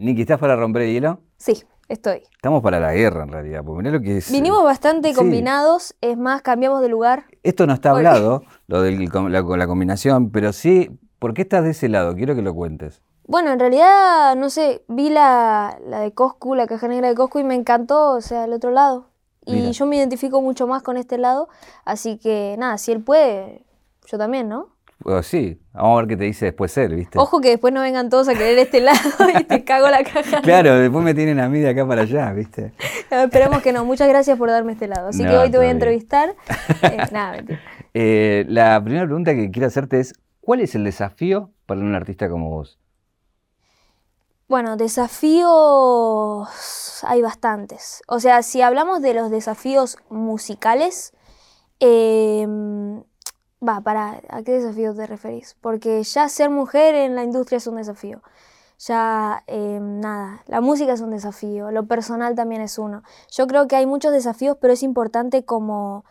Niki, ¿estás para romper el hielo? Sí, estoy. Estamos para la guerra en realidad, porque mirá lo que es. Vinimos eh, bastante sí. combinados, es más, cambiamos de lugar. Esto no está hablado, lo de la, la combinación, pero sí, ¿por qué estás de ese lado? Quiero que lo cuentes. Bueno, en realidad, no sé, vi la, la de Coscu, la caja negra de Coscu y me encantó, o sea, el otro lado. Y Mira. yo me identifico mucho más con este lado, así que nada, si él puede, yo también, ¿no? Bueno, sí, vamos a ver qué te dice después él, ¿viste? Ojo que después no vengan todos a querer este lado y te cago la caja. Claro, después me tienen a mí de acá para allá, ¿viste? No, esperemos que no. Muchas gracias por darme este lado. Así que hoy te voy a entrevistar. Eh, nada, mentira. Eh, la primera pregunta que quiero hacerte es, ¿cuál es el desafío para un artista como vos? Bueno, desafíos hay bastantes. O sea, si hablamos de los desafíos musicales, em, va, para, ¿a qué desafío te referís? Porque ya ser mujer en la industria es un desafío. Ya, em, nada, la música es un desafío, lo personal también es uno. Yo creo que hay muchos desafíos, pero es importante como,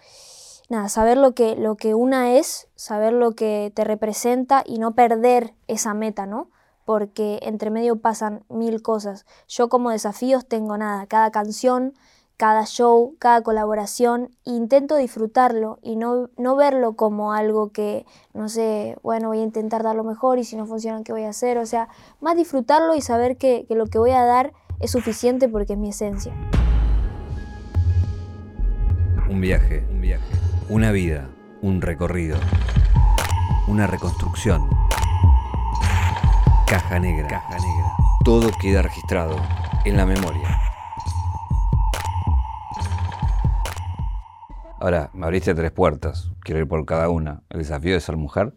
nada, saber lo que, lo que una es, saber lo que te representa y no perder esa meta, ¿no? porque entre medio pasan mil cosas. Yo como desafíos tengo nada, cada canción, cada show, cada colaboración, intento disfrutarlo y no, no verlo como algo que, no sé, bueno, voy a intentar dar lo mejor y si no funciona, ¿qué voy a hacer? O sea, más disfrutarlo y saber que, que lo que voy a dar es suficiente porque es mi esencia. Un viaje, un viaje, una vida, un recorrido, una reconstrucción. Caja negra, caja negra. Todo queda registrado en la memoria. Ahora, me abriste tres puertas. Quiero ir por cada una. El desafío de ser mujer.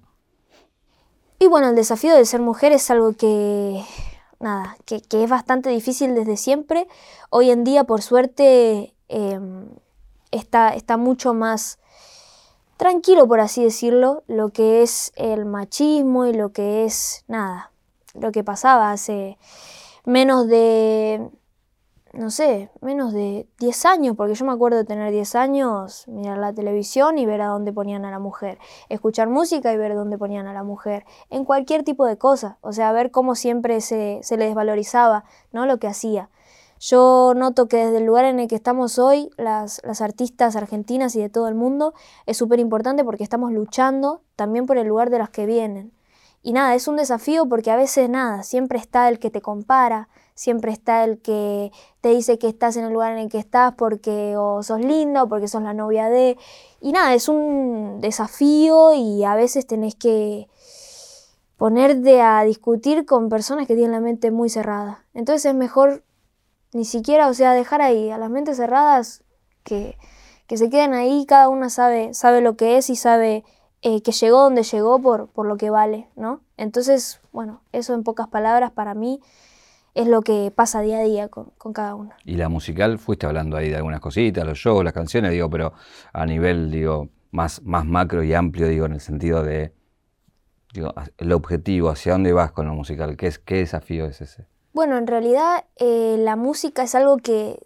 Y bueno, el desafío de ser mujer es algo que, nada, que, es bastante difícil desde siempre. Hoy en día, por suerte, em, está, está mucho más tranquilo, por así decirlo, lo que es el machismo y lo que es, nada, lo que pasaba hace menos de, no sé, menos de 10 años, porque yo me acuerdo de tener 10 años, mirar la televisión y ver a dónde ponían a la mujer, escuchar música y ver dónde ponían a la mujer, en cualquier tipo de cosa, o sea, ver cómo siempre se, se le desvalorizaba ¿no? lo que hacía. Yo noto que desde el lugar en el que estamos hoy, las, las artistas argentinas y de todo el mundo, es súper importante porque estamos luchando también por el lugar de las que vienen. Y nada, es un desafío porque a veces nada, siempre está el que te compara, siempre está el que te dice que estás en el lugar en el que estás porque o sos linda o porque sos la novia de... Y nada, es un desafío y a veces tenés que ponerte a discutir con personas que tienen la mente muy cerrada. Entonces es mejor ni siquiera, o sea, dejar ahí a las mentes cerradas que, que se queden ahí, cada una sabe, sabe lo que es y sabe eh, que llegó donde llegó por, por lo que vale, ¿no? Entonces, bueno, eso en pocas palabras para mí es lo que pasa día a día con, con cada una. Y la musical, fuiste hablando ahí de algunas cositas, los shows, las canciones, digo, pero a nivel, digo, más, más macro y amplio, digo, en el sentido de, digo, el objetivo, hacia dónde vas con lo musical, ¿qué, es, qué desafío es ese? Bueno, en realidad eh, la música es algo que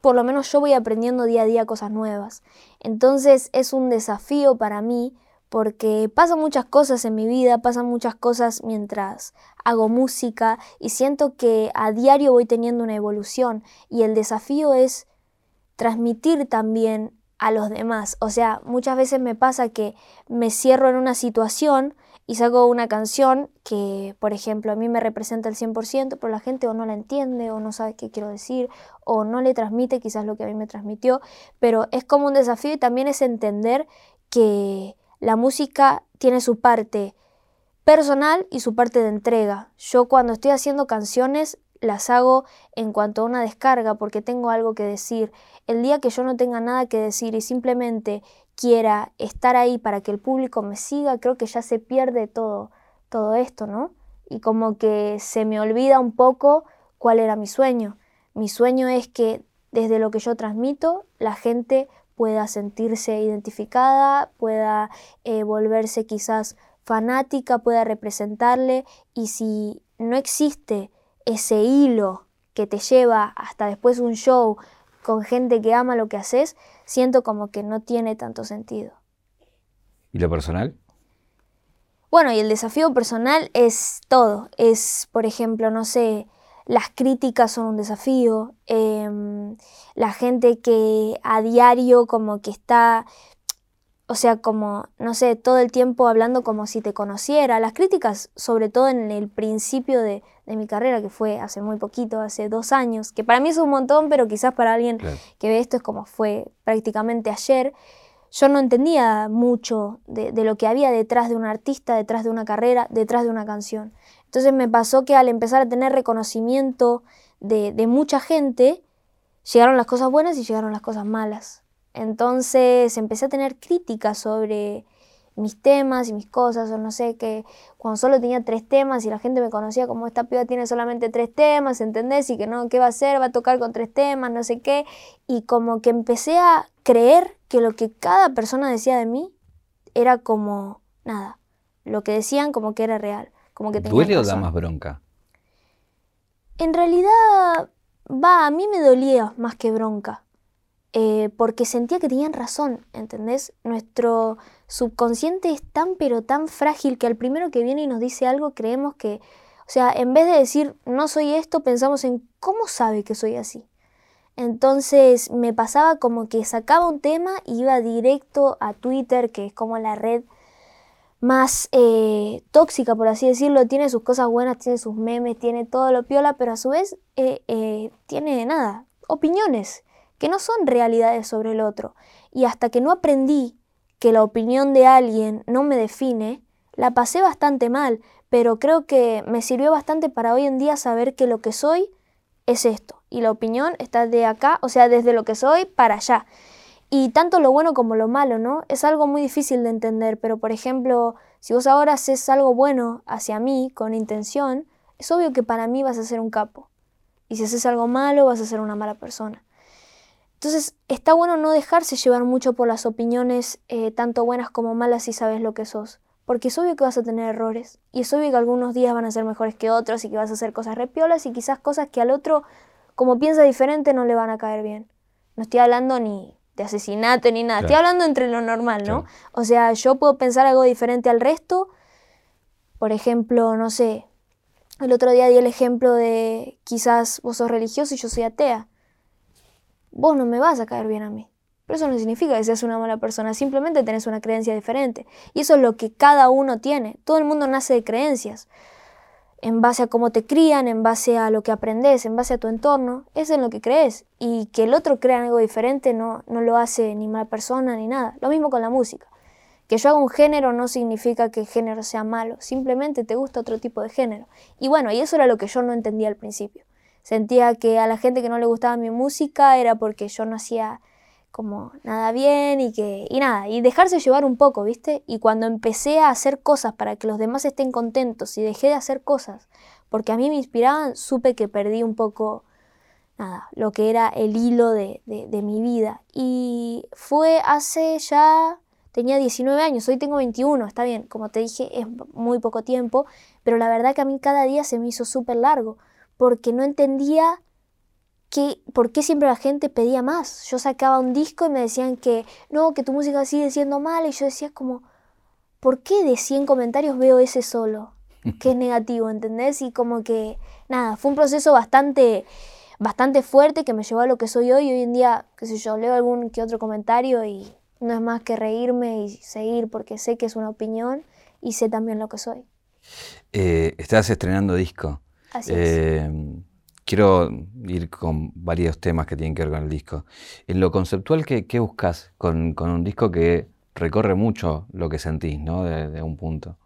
por lo menos yo voy aprendiendo día a día cosas nuevas. Entonces es un desafío para mí porque pasan muchas cosas en mi vida, pasan muchas cosas mientras hago música y siento que a diario voy teniendo una evolución y el desafío es transmitir también a los demás. O sea, muchas veces me pasa que me cierro en una situación y saco una canción que, por ejemplo, a mí me representa el 100%, pero la gente o no la entiende o no sabe qué quiero decir o no le transmite quizás lo que a mí me transmitió, pero es como un desafío y también es entender que la música tiene su parte personal y su parte de entrega. Yo cuando estoy haciendo canciones las hago en cuanto a una descarga porque tengo algo que decir. El día que yo no tenga nada que decir y simplemente quiera estar ahí para que el público me siga, creo que ya se pierde todo, todo esto, ¿no? Y como que se me olvida un poco cuál era mi sueño. Mi sueño es que desde lo que yo transmito, la gente pueda sentirse identificada, pueda eh, volverse quizás fanática, pueda representarle y si no existe ese hilo que te lleva hasta después un show con gente que ama lo que haces, siento como que no tiene tanto sentido. ¿Y lo personal? Bueno, y el desafío personal es todo. Es, por ejemplo, no sé, las críticas son un desafío, em, la gente que a diario como que está, o sea, como, no sé, todo el tiempo hablando como si te conociera, las críticas, sobre todo en el principio de, mi carrera, que fue hace muy poquito, hace dos años, que para mí es un montón, pero quizás para alguien que ve esto es como fue prácticamente ayer, yo no entendía mucho de, lo que había detrás de un artista, detrás de una carrera, detrás de una canción. Entonces me pasó que al empezar a tener reconocimiento de, de mucha gente, llegaron las cosas buenas y llegaron las cosas malas. Entonces empecé a tener críticas sobre mis temas y mis cosas, o no sé, que cuando solo tenía tres temas y la gente me conocía como esta piba tiene solamente tres temas, ¿entendés? Y que no, ¿qué va a hacer? Va a tocar con tres temas, no sé qué. Y como que empecé a creer que lo que cada persona decía de mí era como nada. Lo que decían como que era real. Como que ¿Duele o da más bronca? En realidad, va, a mí me dolía más que bronca. Eh, porque sentía que tenían razón, ¿entendés? Nuestro subconsciente es tan pero tan frágil que al primero que viene y nos dice algo creemos que, o sea, en vez de decir no soy esto, pensamos en cómo sabe que soy así. Entonces me pasaba como que sacaba un tema y iba directo a Twitter, que es como la red más eh, tóxica, por así decirlo. Tiene sus cosas buenas, tiene sus memes, tiene todo lo piola, pero a su vez eh, tiene nada, opiniones que no son realidades sobre el otro. Y hasta que no aprendí que la opinión de alguien no me define, la pasé bastante mal, pero creo que me sirvió bastante para hoy en día saber que lo que soy es esto. Y la opinión está de acá, o sea, desde lo que soy para allá. Y tanto lo bueno como lo malo, ¿no? Es algo muy difícil de entender, pero por ejemplo, si vos ahora haces algo bueno hacia mí con intención, es obvio que para mí vas a ser un capo. Y si haces algo malo, vas a ser una mala persona. Entonces está bueno no dejarse llevar mucho por las opiniones, eh, tanto buenas como malas, si sabes lo que sos. Porque es obvio que vas a tener errores. Y es obvio que algunos días van a ser mejores que otros y que vas a hacer cosas repiolas y quizás cosas que al otro, como piensa diferente, no le van a caer bien. No estoy hablando ni de asesinato ni nada. Estoy hablando entre lo normal, ¿no? O sea, yo puedo pensar algo diferente al resto. Por ejemplo, no sé. El otro día di el ejemplo de quizás vos sos religioso y yo soy atea vos no me vas a caer bien a mí. Pero eso no significa que seas una mala persona, simplemente tenés una creencia diferente. Y eso es lo que cada uno tiene. Todo el mundo nace de creencias. En base a cómo te crían, en base a lo que aprendes, en base a tu entorno, es en lo que crees. Y que el otro crea algo diferente no, no lo hace ni mala persona ni nada. Lo mismo con la música. Que yo haga un género no significa que el género sea malo, simplemente te gusta otro tipo de género. Y bueno, y eso era lo que yo no entendía al principio. Sentía que a la gente que no le gustaba mi música era porque yo no hacía como nada bien y que y nada, y dejarse llevar un poco, ¿viste? Y cuando empecé a hacer cosas para que los demás estén contentos y dejé de hacer cosas porque a mí me inspiraban, supe que perdí un poco nada, lo que era el hilo de, de mi vida. Y fue hace ya tenía 19 años, hoy tengo 21, está bien, como te dije, es muy poco tiempo, pero la verdad que a mí cada día se me hizo súper largo, porque no entendía que, por qué siempre la gente pedía más. Yo sacaba un disco y me decían que no, que tu música sigue siendo mala y yo decía como, ¿por qué de 100 comentarios veo ese solo? Que es negativo, ¿entendés? Y como que, nada, fue un proceso bastante, bastante fuerte que me llevó a lo que soy hoy. Hoy en día, qué sé yo, leo algún que otro comentario y no es más que reírme y seguir porque sé que es una opinión y sé también lo que soy. Eh, estás estrenando disco. Em, quiero ir con varios temas que tienen que ver con el disco. En lo conceptual, ¿qué, buscas con, un disco que recorre mucho lo que sentís, ¿no? De, un punto.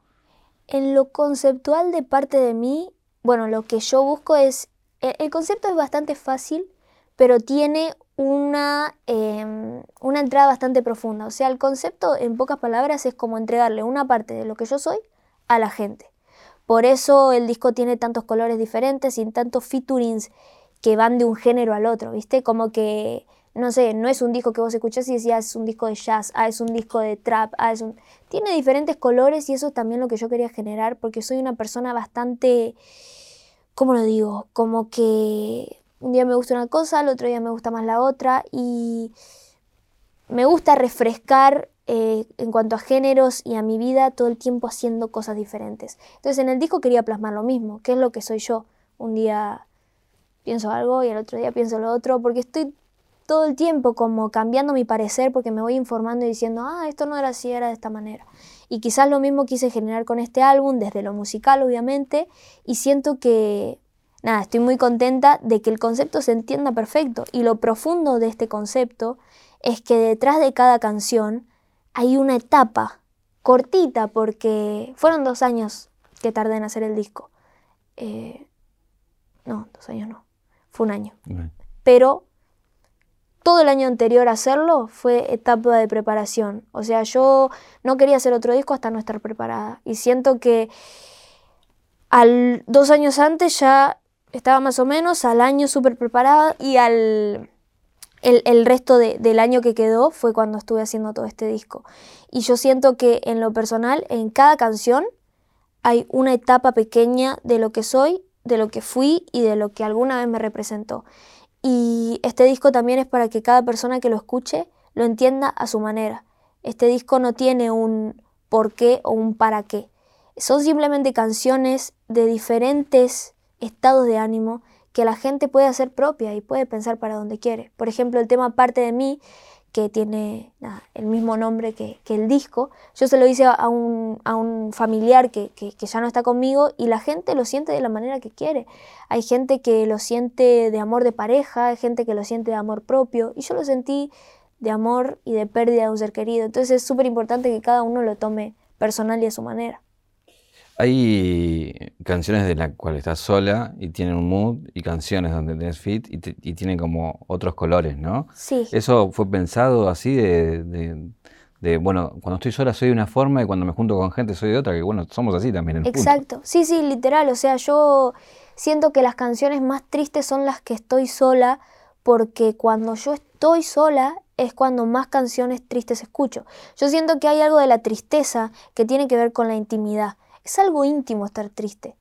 En lo conceptual de parte de mí, bueno, lo que yo busco es, e, el, concepto es bastante fácil, pero tiene una, em, una entrada bastante profunda. O sea, el concepto, en pocas palabras, es como entregarle una parte de lo que yo soy a la gente. Por eso el disco tiene tantos colores diferentes y tantos featurings que van de un género al otro, ¿viste? Como que, no sé, no es un disco que vos escuchás y decías, es un disco de jazz, ah, es un disco de trap, ah, es un... Tiene diferentes colores y eso es también lo que yo quería generar porque soy una persona bastante, ¿cómo lo digo? Como que un día me gusta una cosa, el otro día me gusta más la otra y me gusta refrescar eh, en cuanto a géneros y a mi vida todo el tiempo haciendo cosas diferentes. Entonces en el disco quería plasmar lo mismo, que es lo que soy yo. Un día pienso algo y al otro día pienso lo otro, porque estoy todo el tiempo como cambiando mi parecer porque me voy informando y diciendo, ah, esto no era así, era de esta manera. Y quizás lo mismo quise generar con este álbum, desde lo musical obviamente, y siento que, nada, estoy muy contenta de que el concepto se entienda perfecto. Y lo profundo de este concepto es que detrás de cada canción hay una etapa cortita, porque fueron dos años que tardé en hacer el disco. Eh, no, dos años no, fue un año. Pero todo el año anterior a hacerlo fue etapa de preparación. O sea, yo no quería hacer otro disco hasta no estar preparada. Y siento que al dos años antes ya estaba más o menos, al año súper preparada y al el, resto del año que quedó fue cuando estuve haciendo todo este disco. Y yo siento que en lo personal, en cada canción hay una etapa pequeña de lo que soy, de lo que fui y de lo que alguna vez me representó. Y este disco también es para que cada persona que lo escuche lo entienda a su manera. Este disco no tiene un por qué o un para qué. Son simplemente canciones de diferentes estados de ánimo que la gente puede hacer propia y puede pensar para donde quiere. Por ejemplo, el tema Parte de mí que tiene el mismo nombre que, el disco. Yo se lo hice a un, familiar que, ya no está conmigo y la gente lo siente de la manera que quiere. Hay gente que lo siente de amor de pareja, hay gente que lo siente de amor propio y yo lo sentí de amor y de pérdida de un ser querido. Entonces es súper importante que cada uno lo tome personal y a su manera. Hay canciones de las cuales estás sola y tienen un mood y canciones donde tenés fit y, tienen como otros colores, ¿no? Sí. ¿Eso fue pensado así de, bueno, cuando estoy sola soy de una forma y cuando me junto con gente soy de otra, que bueno, somos así también. En Exacto, sí, sí, literal, o sea, yo siento que las canciones más tristes son las que estoy sola porque cuando yo estoy sola es cuando más canciones tristes escucho. Yo siento que hay algo de la tristeza que tiene que ver con la intimidad. Es algo íntimo estar triste.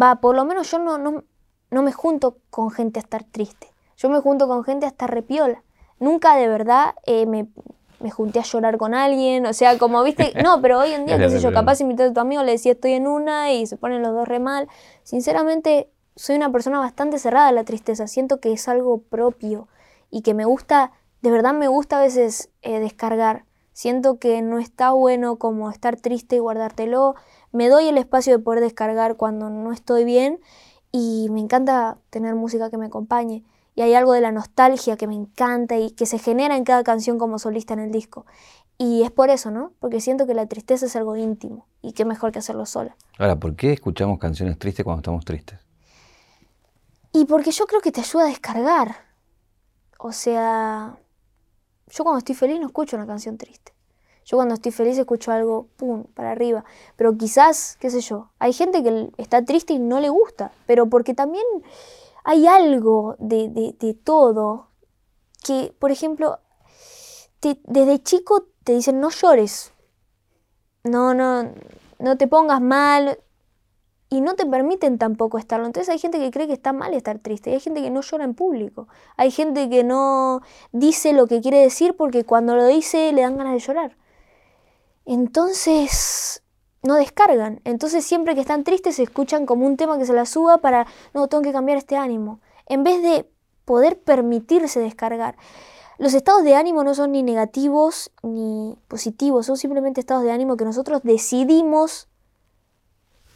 Va, por lo menos yo no, no, no me junto con gente a estar triste. Yo me junto con gente a estar repiola. Nunca de verdad eh, me, me, junté a llorar con alguien. O sea, como viste, no, pero hoy en día, qué sé yo, capaz invité a tu amigo, le decía estoy en una y se ponen los dos re mal. Sinceramente, soy una persona bastante cerrada a la tristeza. Siento que es algo propio y que me gusta, de verdad me gusta a veces eh, descargar. Siento que no está bueno como estar triste y guardártelo me doy el espacio de poder descargar cuando no estoy bien y me encanta tener música que me acompañe. Y hay algo de la nostalgia que me encanta y que se genera en cada canción como solista en el disco. Y es por eso, ¿no? Porque siento que la tristeza es algo íntimo y qué mejor que hacerlo sola. Ahora, ¿por qué escuchamos canciones tristes cuando estamos tristes? Y porque yo creo que te ayuda a descargar. O sea, yo cuando estoy feliz no escucho una canción triste. Yo cuando estoy feliz escucho algo, ¡pum!, para arriba. Pero quizás, qué sé yo, hay gente que está triste y no le gusta, pero porque también hay algo de, todo que, por ejemplo, desde chico te dicen no llores, no, no, no te pongas mal y no te permiten tampoco estarlo. Entonces hay gente que cree que está mal estar triste y hay gente que no llora en público. Hay gente que no dice lo que quiere decir porque cuando lo dice le dan ganas de llorar entonces no descargan. Entonces siempre que están tristes se escuchan como un tema que se la suba para, no, tengo que cambiar este ánimo. En vez de poder permitirse descargar. Los estados de ánimo no son ni negativos ni positivos, son simplemente estados de ánimo que nosotros decidimos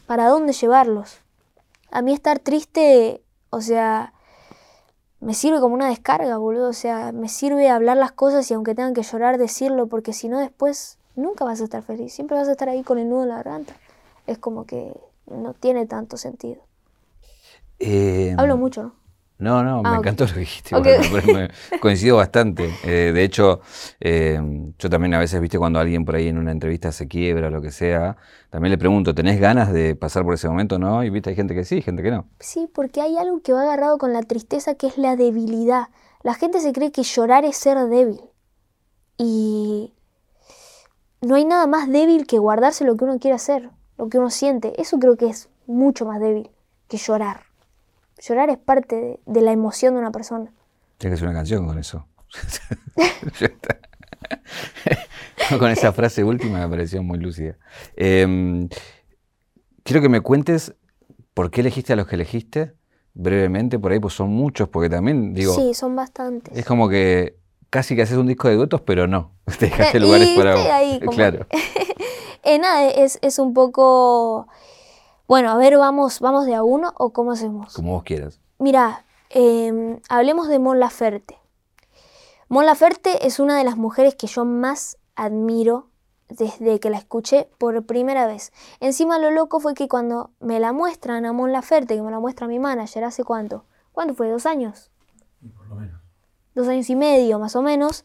para dónde llevarlos. A mí estar triste, o sea, me sirve como una descarga, boludo. O sea, me sirve hablar las cosas y aunque tengan que llorar, decirlo, porque si no después nunca vas a estar feliz, siempre vas a estar ahí con el nudo en la garganta. Es como que no tiene tanto sentido. Eh, Hablo mucho, ¿no? No, no, me ah, encantó lo que dijiste. coincido bastante. Eh, de hecho, eh, yo también a veces, viste, cuando alguien por ahí en una entrevista se quiebra o lo que sea, también le pregunto, ¿tenés ganas de pasar por ese momento? No, y viste, hay gente que sí, gente que no. Sí, porque hay algo que va agarrado con la tristeza que es la debilidad. La gente se cree que llorar es ser débil. Y no hay nada más débil que guardarse lo que uno quiere hacer, lo que uno siente. Eso creo que es mucho más débil que llorar. Llorar es parte de, la emoción de una persona. Tienes que hacer una canción con eso. con esa frase última me pareció muy lúcida. Em, quiero que me cuentes por qué elegiste a los que elegiste, brevemente por ahí, pues son muchos, porque también, digo, Sí, son bastantes. es como que casi que haces un disco de duetos, pero no. Te dejaste Eh, lugares y para estoy ahí como- Claro. Eh, nada, es, es un poco... Bueno, a ver, vamos, vamos de a uno o cómo hacemos. Como vos quieras. Mira, em, hablemos de Mon Laferte. Mon Laferte es una de las mujeres que yo más admiro desde que la escuché por primera vez. Encima lo loco fue que cuando me la muestran a Mon Laferte, que me la muestra mi manager hace cuánto, ¿cuánto fue? ¿Dos años? Por lo menos. Dos años y medio más o menos,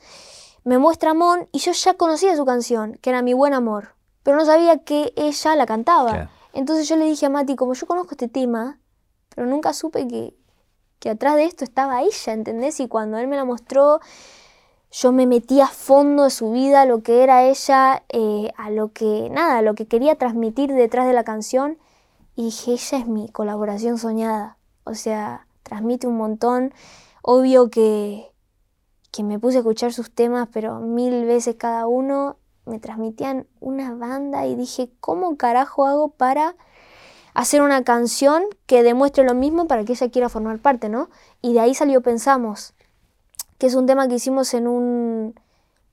me muestra a Mon y yo ya conocía su canción, que era Mi Buen Amor, pero no sabía que ella la cantaba. Claro. Entonces yo le dije a Mati, como yo conozco este tema, pero nunca supe que, que atrás de esto estaba ella, ¿entendés? Y cuando él me la mostró, yo me metí a fondo de su vida, a lo que era ella, eh, a lo que, nada, a lo que quería transmitir detrás de la canción. Y dije, ella es mi colaboración soñada. O sea, transmite un montón. Obvio que, que me puse a escuchar sus temas, pero mil veces cada uno me transmitían una banda y dije, ¿cómo carajo hago para hacer una canción que demuestre lo mismo para que ella quiera formar parte, ¿no? Y de ahí salió Pensamos, que es un tema que hicimos en, un,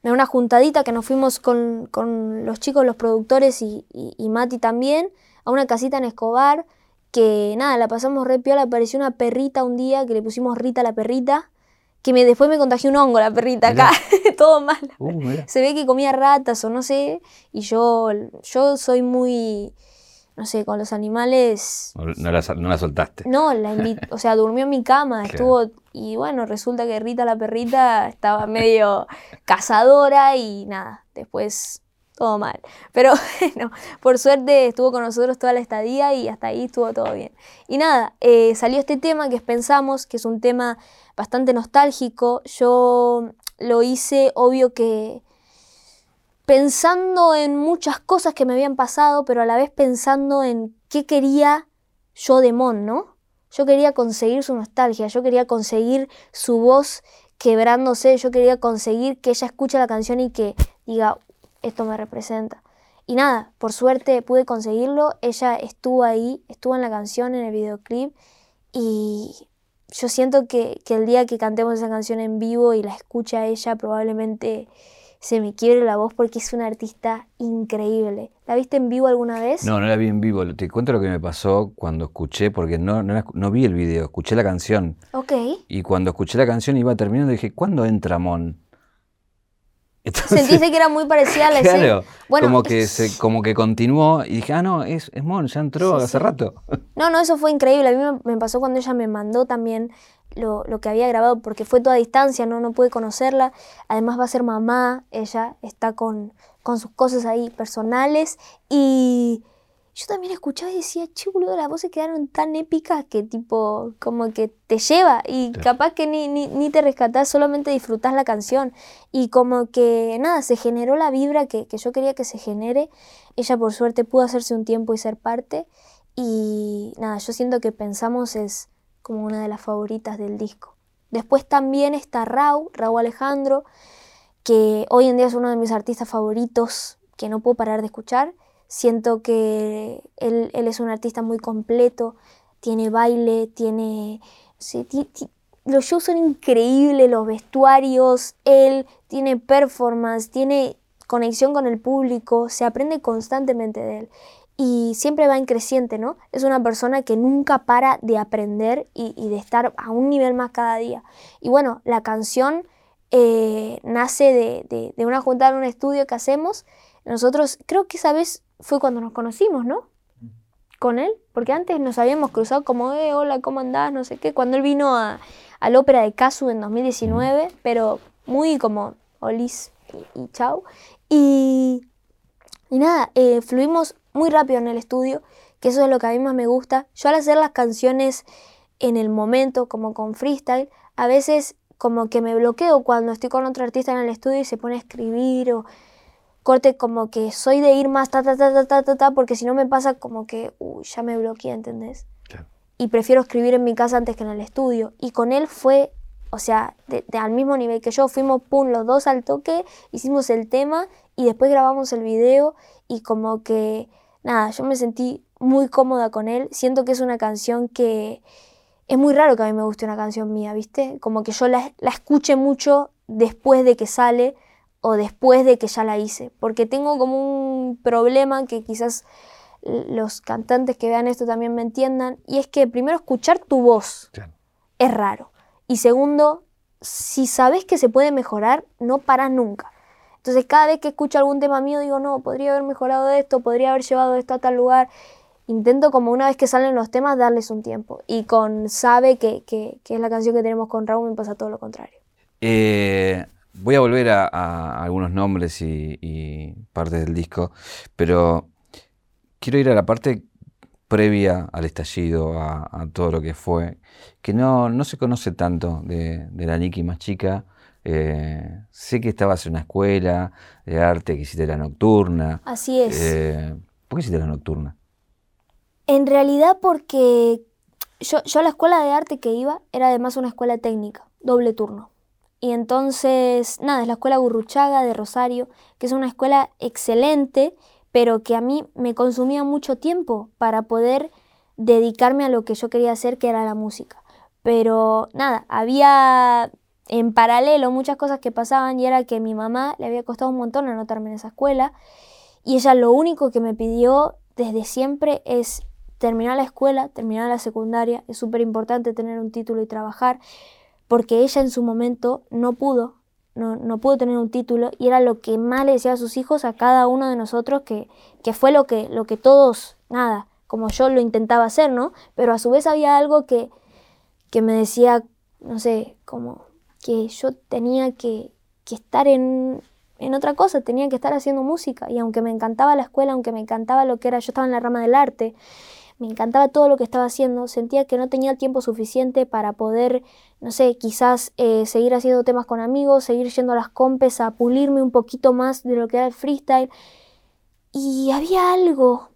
en una juntadita que nos fuimos con, con los chicos, los productores y, y, Mati también, a una casita en Escobar, que nada, la pasamos re piola, apareció una perrita un día, que le pusimos Rita la perrita, que me, después me contagió un hongo la perrita acá, todo mal. Uh. Se ve que comía ratas o no sé, y yo, yo soy muy, no sé, con los animales No, no la, no la soltaste. no, la o sea, durmió en mi cama, Claro. estuvo, y bueno, resulta que Rita la perrita estaba medio cazadora y nada, después todo mal. Pero bueno, por suerte estuvo con nosotros toda la estadía y hasta ahí estuvo todo bien. Y nada, eh, salió este tema que Pensamos, que es un tema bastante nostálgico. Yo lo hice, obvio que pensando en muchas cosas que me habían pasado, pero a la vez pensando en qué quería yo de Mon, ¿no? Yo quería conseguir su nostalgia, yo quería conseguir su voz quebrándose, yo quería conseguir que ella escuche la canción y que diga, esto me representa. Y nada, por suerte pude conseguirlo, ella estuvo ahí, estuvo en la canción, en el videoclip, y yo siento que, que el día que cantemos esa canción en vivo y la escuche a ella, probablemente se me quiebre la voz porque es una artista increíble. ¿La viste en vivo alguna vez? No, no la vi en vivo. Te cuento lo que me pasó cuando escuché, porque no, no, no vi el video, escuché la canción. Ok. Y cuando escuché la canción iba terminando, dije, ¿cuándo entra Mon? Entonces, Sentiste que era muy parecida a la escena. claro, Bueno, como, que se, como que continuó y dije, ah, no, es, es Mon, ya entró Sí, hace sí. rato. No, no, eso fue increíble. A mí me, me pasó cuando ella me mandó también lo, lo que había grabado, porque fue toda a distancia, no, no pude conocerla. Además va a ser mamá, ella está con, con sus cosas ahí personales. Y yo también escuchaba y decía, che, boludo, las voces quedaron tan épicas que tipo, como que te lleva. Y Claro. capaz que ni, ni, ni te rescatás, solamente disfrutás la canción. Y como que, nada, se generó la vibra que, que yo quería que se genere. Ella por suerte pudo hacerse un tiempo y ser parte. Y nada, yo siento que Pensamos es como una de las favoritas del disco. Después también está Rau, Rau Alejandro, que hoy en día es uno de mis artistas favoritos que no puedo parar de escuchar. Siento que él, él es un artista muy completo, tiene baile, tiene... ti- los shows son increíbles, los vestuarios, él tiene performance, tiene conexión con el público, se aprende constantemente de él y siempre va en creciente, ¿no? Es una persona que nunca para de aprender y, y de estar a un nivel más cada día. Y bueno, la canción eh, nace de, de- de una juntada en un estudio que hacemos. Nosotros, creo que esa vez fue cuando nos conocimos, ¿no? Con él, porque antes nos habíamos cruzado como, eh, hola, ¿cómo andás? No sé qué, cuando él vino a, a la ópera de Casu en 2019, pero muy como, olis y, y chau. Y y nada, eh, fluimos muy rápido en el estudio, que eso es lo que a mí más me gusta. Yo al hacer las canciones en el momento, como con freestyle, a veces como que me bloqueo cuando estoy con otro artista en el estudio y se pone a escribir o corte como que soy de ir más ta ta ta ta ta ta, ta porque si no me pasa como que uy, ya me bloqueé, ¿entendés? Claro. Y prefiero escribir en mi casa antes que en el estudio. Y con él fue, o sea, de- de- al mismo nivel que yo, fuimos pum, los dos al toque, hicimos el tema y después grabamos el video y como que, nada, yo me sentí muy cómoda con él. Siento que es una canción que es muy raro que a mí me guste una canción mía, ¿viste? Como que yo la, la escuche mucho después de que sale o después de que ya la hice, porque tengo como un problema que quizás los cantantes que vean esto también me entiendan, y es que primero escuchar tu voz es raro, y segundo, si sabes que se puede mejorar, no paras nunca. Entonces cada vez que escucho algún tema mío digo, no, podría haber mejorado esto, podría haber llevado esto a tal lugar. Intento como una vez que salen los temas darles un tiempo. Y con Sabe, que, que, es la canción que tenemos con Raúl, me pasa todo lo contrario. Eh, voy a volver a, algunos nombres y, partes del disco, pero quiero ir a la parte previa al estallido, a, todo lo que fue, que no, no se conoce tanto de, la Nikki más chica. Eh, sé que estabas en una escuela de arte, que hiciste la nocturna. Así es. Eh, ¿Por qué hiciste la nocturna? En realidad porque yo, yo a la escuela de arte que iba era además una escuela técnica, doble turno. Y entonces, nada, es la escuela Gurruchaga de Rosario, que es una escuela excelente, pero que a mí me consumía mucho tiempo para poder dedicarme a lo que yo quería hacer, que era la música. Pero nada, había en paralelo muchas cosas que pasaban y era que mi mamá le había costado un montón anotarme en esa escuela y ella lo único que me pidió desde siempre es terminar la escuela, terminar la secundaria, es súper importante tener un título y trabajar, porque ella en su momento no pudo, no, no, pudo tener un título y era lo que más le decía a sus hijos, a cada uno de nosotros, que, que fue lo que, lo que todos, nada, como yo lo intentaba hacer, ¿no? Pero a su vez había algo que, que me decía, no sé, como que yo tenía que, que estar en, en otra cosa, tenía que estar haciendo música. Y aunque me encantaba la escuela, aunque me encantaba lo que era, yo estaba en la rama del arte, me encantaba todo lo que estaba haciendo, sentía que no tenía el tiempo suficiente para poder, no sé, quizás eh, seguir haciendo temas con amigos, seguir yendo a las compes a pulirme un poquito más de lo que era el freestyle. Y había algo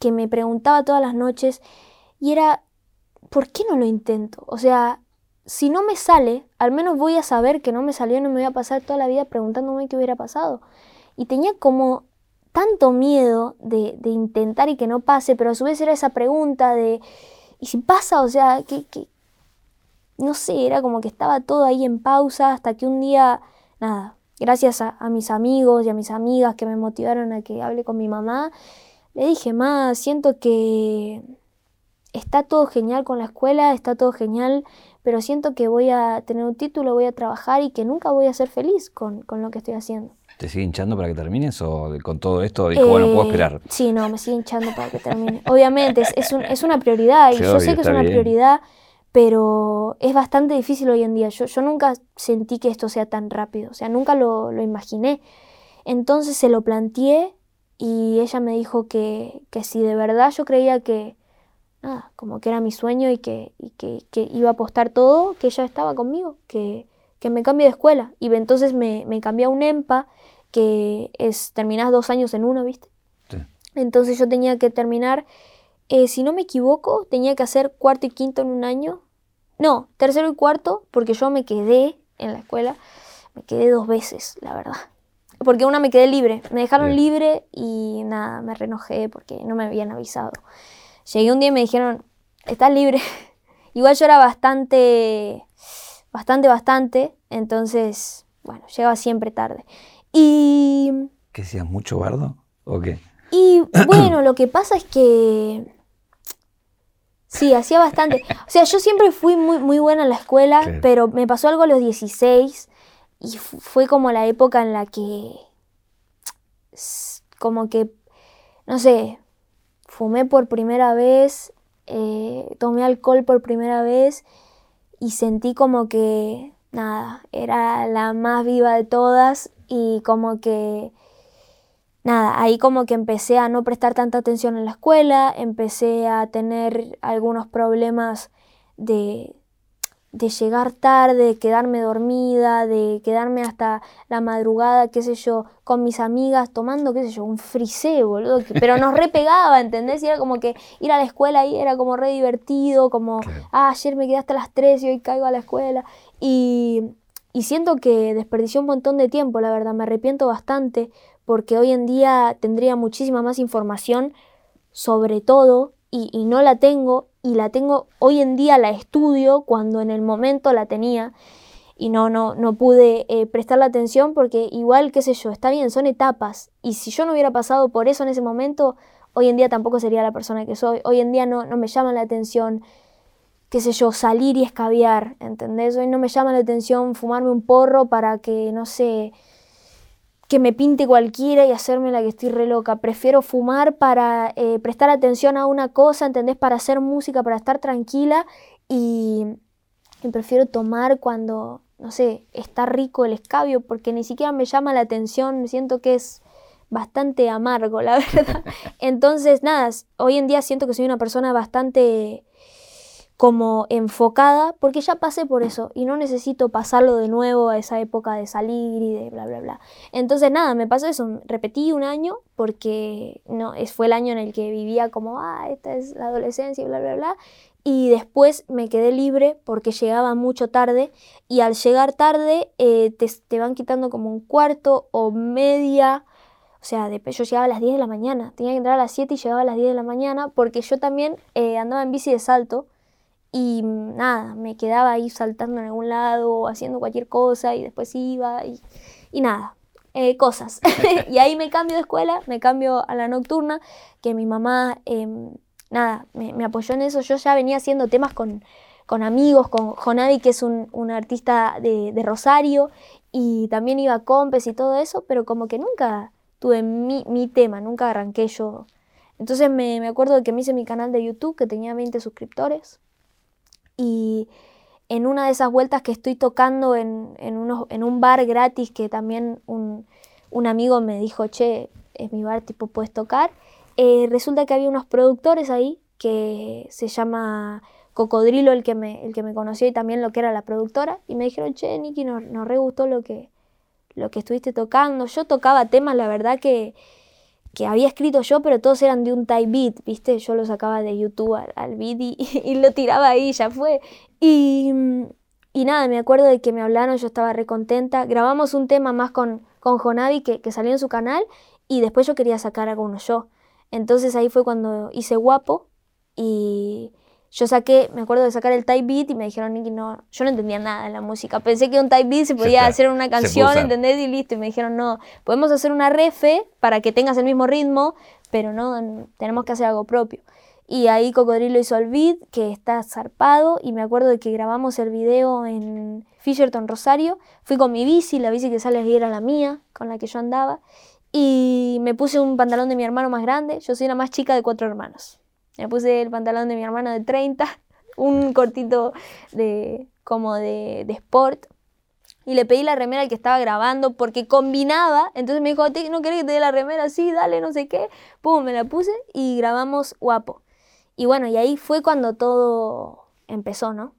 que me preguntaba todas las noches y era, ¿por qué no lo intento? O sea, si no me sale, al menos voy a saber que no me salió no me voy a pasar toda la vida preguntándome qué hubiera pasado. Y tenía como tanto miedo de, intentar y que no pase, pero a su vez era esa pregunta de, ¿y si pasa? O sea, que, no sé, era como que estaba todo ahí en pausa hasta que un día, nada, gracias a, mis amigos y a mis amigas que me motivaron a que hable con mi mamá, le dije, más, siento que está todo genial con la escuela, está todo genial, pero siento que voy a tener un título, voy a trabajar y que nunca voy a ser feliz con lo que estoy haciendo. ¿Te sigue hinchando para que termines o con todo esto dijo, bueno, puedo eh, esperar? Sí, no, me sigue hinchando para que termine. Obviamente, es, es, una prioridad y yo sé que es una prioridad, pero es bastante difícil hoy en día. Yo, yo nunca sentí que esto sea tan rápido, o sea, nunca lo, lo imaginé. Entonces se lo planteé y ella me dijo que, que si de verdad yo creía que, nada, como que era mi sueño y que, y que, que iba a apostar todo, que ella estaba conmigo, que, que me cambie de escuela. Y entonces me, me cambié a un EMPA, que es, terminás dos años en uno, ¿viste? Entonces yo tenía que terminar, eh, si no me equivoco, tenía que hacer cuarto y quinto en un año. No, tercero y cuarto, porque yo me quedé en la escuela, me quedé dos veces, la verdad. Porque una me quedé libre, me dejaron libre y nada, me renojé porque no me habían avisado. Llegué un día y me dijeron, estás libre. Igual yo era bastante bastante, bastante. Entonces, bueno, llegaba siempre tarde. Y... ¿Que seas mucho bardo? ¿O qué? Y bueno, lo que pasa es que... Sí, hacía bastante. O sea, yo siempre fui muy, muy buena en la escuela, pero me pasó algo a los 16 y fue como la época en la que... Como que, no sé, fumé por primera vez, eh, tomé alcohol por primera vez y sentí como que, nada, era la más viva de todas y como que, nada, ahí como que empecé a no prestar tanta atención en la escuela, empecé a tener algunos problemas de, de llegar tarde, de quedarme dormida, de quedarme hasta la madrugada, qué sé yo, con mis amigas tomando, qué sé yo, un frisé, boludo, pero nos repegaba, ¿entendés? Y era como que ir a la escuela ahí era como re divertido, como, ah, ayer me quedé hasta las 3 y hoy caigo a la escuela. Y, y siento que desperdicié un montón de tiempo, la verdad, me arrepiento bastante, porque hoy en día tendría muchísima más información sobre todo y, y no la tengo y la tengo, hoy en día la estudio cuando en el momento la tenía y no, no, no pude eh, prestarle atención porque igual, qué sé yo, está bien, son etapas. Y si yo no hubiera pasado por eso en ese momento, hoy en día tampoco sería la persona que soy. Hoy en día no, no me llama la atención, qué sé yo, salir y escabiar, ¿entendés? Hoy no me llama la atención fumarme un porro para que, no sé, que me pinte cualquiera y hacerme la que estoy re loca. Prefiero fumar para eh, prestar atención a una cosa, ¿entendés? Para hacer música, para estar tranquila y, y prefiero tomar cuando, no sé, está rico el escabio porque ni siquiera me llama la atención, siento que es bastante amargo, la verdad. Entonces, nada, hoy en día siento que soy una persona bastante como enfocada porque ya pasé por eso y no necesito pasarlo de nuevo a esa época de salir y de bla bla bla. Entonces nada, me pasó eso, repetí un año porque no, fue el año en el que vivía como, ah, esta es la adolescencia y bla bla bla y después me quedé libre porque llegaba mucho tarde y al llegar tarde eh, te, van quitando como un cuarto o media, o sea, yo llegaba a las 10 de la mañana, tenía que entrar a las 7 y llegaba a las 10 de la mañana porque yo también eh, andaba en bici de salto y nada, me quedaba ahí saltando en algún lado haciendo cualquier cosa y después iba y, nada, eh, cosas. y ahí me cambio de escuela, me cambio a la nocturna, que mi mamá em, nada, me, apoyó en eso. Yo ya venía haciendo temas con, con amigos, con Jonadi, que es un, artista de, Rosario, y también iba a compes y todo eso, pero como que nunca tuve mi, mi tema, nunca arranqué yo. Entonces me, me, acuerdo de que me hice mi canal de YouTube, que tenía 20 suscriptores, y en una de esas vueltas que estoy tocando en, en, unos, en un bar gratis, que también un, un amigo me dijo, che, es mi bar, tipo, puedes tocar. Eh, resulta que había unos productores ahí que se llama Cocodrilo, el que, me, el que me conoció y también lo que era la productora, y me dijeron, che, Niki, nos, nos re gustó lo que, lo que estuviste tocando. Yo tocaba temas, la verdad que, que había escrito yo, pero todos eran de un type beat, ¿viste? Yo lo sacaba de YouTube al, beat y, lo tiraba ahí, ya fue. Y, y, nada, me acuerdo de que me hablaron, yo estaba re contenta. Grabamos un tema más con, con Jonavi que, que salió en su canal y después yo quería sacar algunos yo. Entonces ahí fue cuando hice guapo y yo saqué, me acuerdo de sacar el type beat y me dijeron, Nicky, no, yo no entendía nada de la música. Pensé que un type beat se podía hacer una canción, ¿entendés? Y listo. Y me dijeron, no, podemos hacer una refe para que tengas el mismo ritmo, pero no, tenemos que hacer algo propio. Y ahí Cocodrilo hizo el beat, que está zarpado, y me acuerdo de que grabamos el video en Fisherton, Rosario. Fui con mi bici, la bici que sale ahí era la mía, con la que yo andaba. Y me puse un pantalón de mi hermano más grande. Yo soy la más chica de cuatro hermanos. Me puse el pantalón de mi hermano de 30, un cortito de como de, de sport. Y le pedí la remera al que estaba grabando porque combinaba. Entonces me dijo, ¿no querés que te dé la remera? Sí, dale, no sé qué. Pum, me la puse y grabamos guapo. Y bueno, y ahí fue cuando todo empezó, ¿no?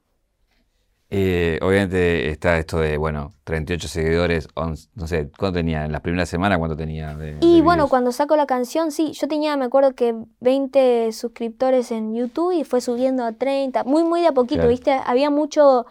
Eh, obviamente está esto de, bueno, 38 seguidores, no sé, ¿cuánto tenía? ¿En la primera semana cuánto tenía? y bueno, cuando saco la canción, sí, yo tenía, me acuerdo que 20 suscriptores en YouTube y fue subiendo a 30, muy, muy de a poquito, ¿viste? Había mucho,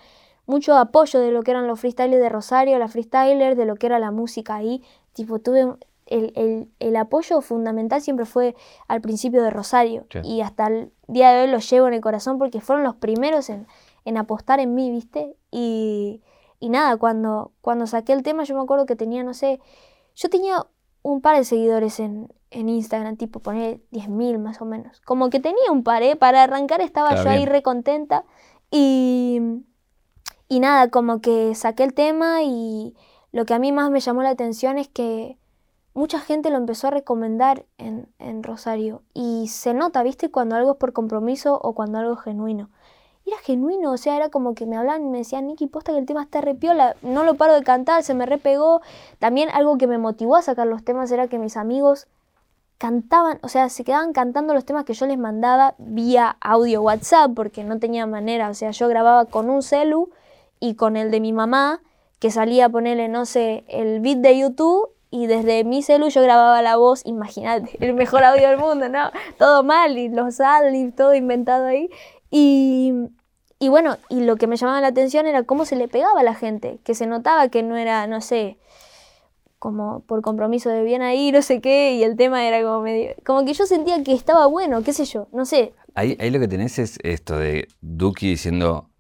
mucho apoyo de lo que eran los freestylers de Rosario, la freestyler, de lo que era la música ahí, tipo, tuve... El, el, apoyo fundamental siempre fue al principio de Rosario y hasta el día de hoy lo llevo en el corazón porque fueron los primeros en, en apostar en mí, ¿viste? Y, y nada, cuando, cuando saqué el tema yo me acuerdo que tenía, no sé, yo tenía un par de seguidores en, en Instagram, tipo poner 10.000 más o menos. Como que tenía un par, ¿eh? Para arrancar estaba yo ahí re contenta. Y, y nada, como que saqué el tema y lo que a mí más me llamó la atención es que mucha gente lo empezó a recomendar en, en Rosario. Y se nota, ¿viste? Cuando algo es por compromiso o cuando algo es genuino era genuino, o sea, era como que me hablaban y me decían, Nicky, posta que el tema está repiola, no lo paro de cantar, se me repegó. También algo que me motivó a sacar los temas era que mis amigos cantaban, o sea, se quedaban cantando los temas que yo les mandaba vía audio WhatsApp, porque no tenía manera, o sea, yo grababa con un celu y con el de mi mamá, que salía a ponerle, no sé, el beat de YouTube y desde mi celu yo grababa la voz, imagínate, el mejor audio del mundo, ¿no? Todo mal y los y todo inventado ahí. Y, y bueno, y lo que me llamaba la atención era cómo se le pegaba a la gente, que se notaba que no era, no sé, como por compromiso de bien ahí, no sé qué, y el tema era como medio, como que yo sentía que estaba bueno, qué sé yo, no sé, ahí, ahí lo que tenés es esto de Duki diciendo,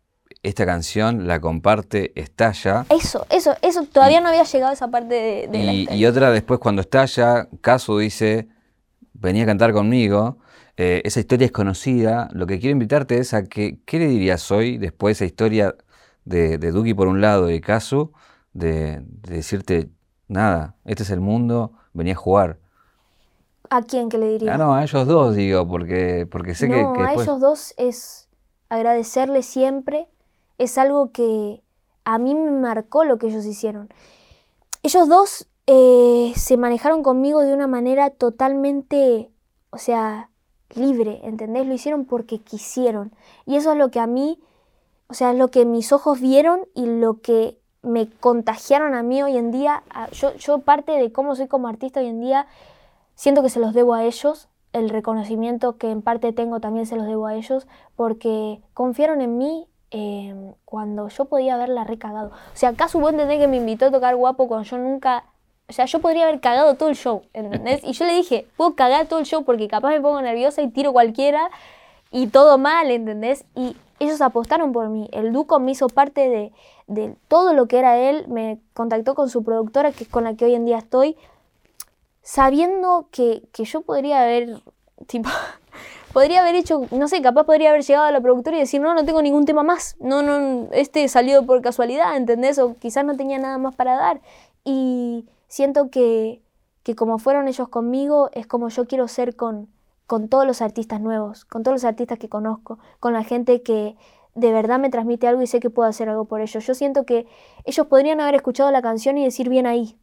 esta canción la comparte, estalla. Eso, eso, eso, todavía no había llegado a esa parte de, de la Y, historia. y otra después cuando estalla, Casu dice, venía a cantar conmigo. Eh, esa historia es conocida. Lo que quiero invitarte es a que, ¿qué le dirías hoy después de esa historia de, de Duki por un lado y de Casu? De, de decirte, nada, este es el mundo, venía a jugar. ¿A quién que le diría? Ah, no, a ellos dos digo, porque, porque sé que, no, que a después- ellos dos es agradecerles siempre. Es algo que a mí me marcó lo que ellos hicieron. Ellos dos eh, se manejaron conmigo de una manera totalmente, o sea, libre, ¿entendés? Lo hicieron porque quisieron. Y eso es lo que a mí, o sea, es lo que mis ojos vieron y lo que me contagiaron a mí hoy en día. Yo, yo parte de cómo soy como artista hoy en día, siento que se los debo a ellos. El reconocimiento que en parte tengo también se los debo a ellos porque confiaron en mí eh, cuando yo podía haberla recagado. O sea, acaso vos entendés que me invitó a tocar guapo cuando yo nunca... O sea, yo podría haber cagado todo el show, ¿entendés? Y yo le dije, puedo cagar todo el show porque capaz me pongo nerviosa y tiro cualquiera y todo mal, ¿entendés? Y ellos apostaron por mí. El Duco me hizo parte de, de todo lo que era él, me contactó con su productora, que es con la que hoy en día estoy, sabiendo que, que yo podría haber, tipo, podría haber hecho, no sé, capaz podría haber llegado a la productora y decir, no, no tengo ningún tema más, no, no, este salió por casualidad, ¿entendés? O quizás no tenía nada más para dar. Y siento que, que como fueron ellos conmigo, es como yo quiero ser con, con todos los artistas nuevos, con todos los artistas que conozco, con la gente que de verdad me transmite algo y sé que puedo hacer algo por ellos. Yo siento que ellos podrían haber escuchado la canción y decir bien ahí.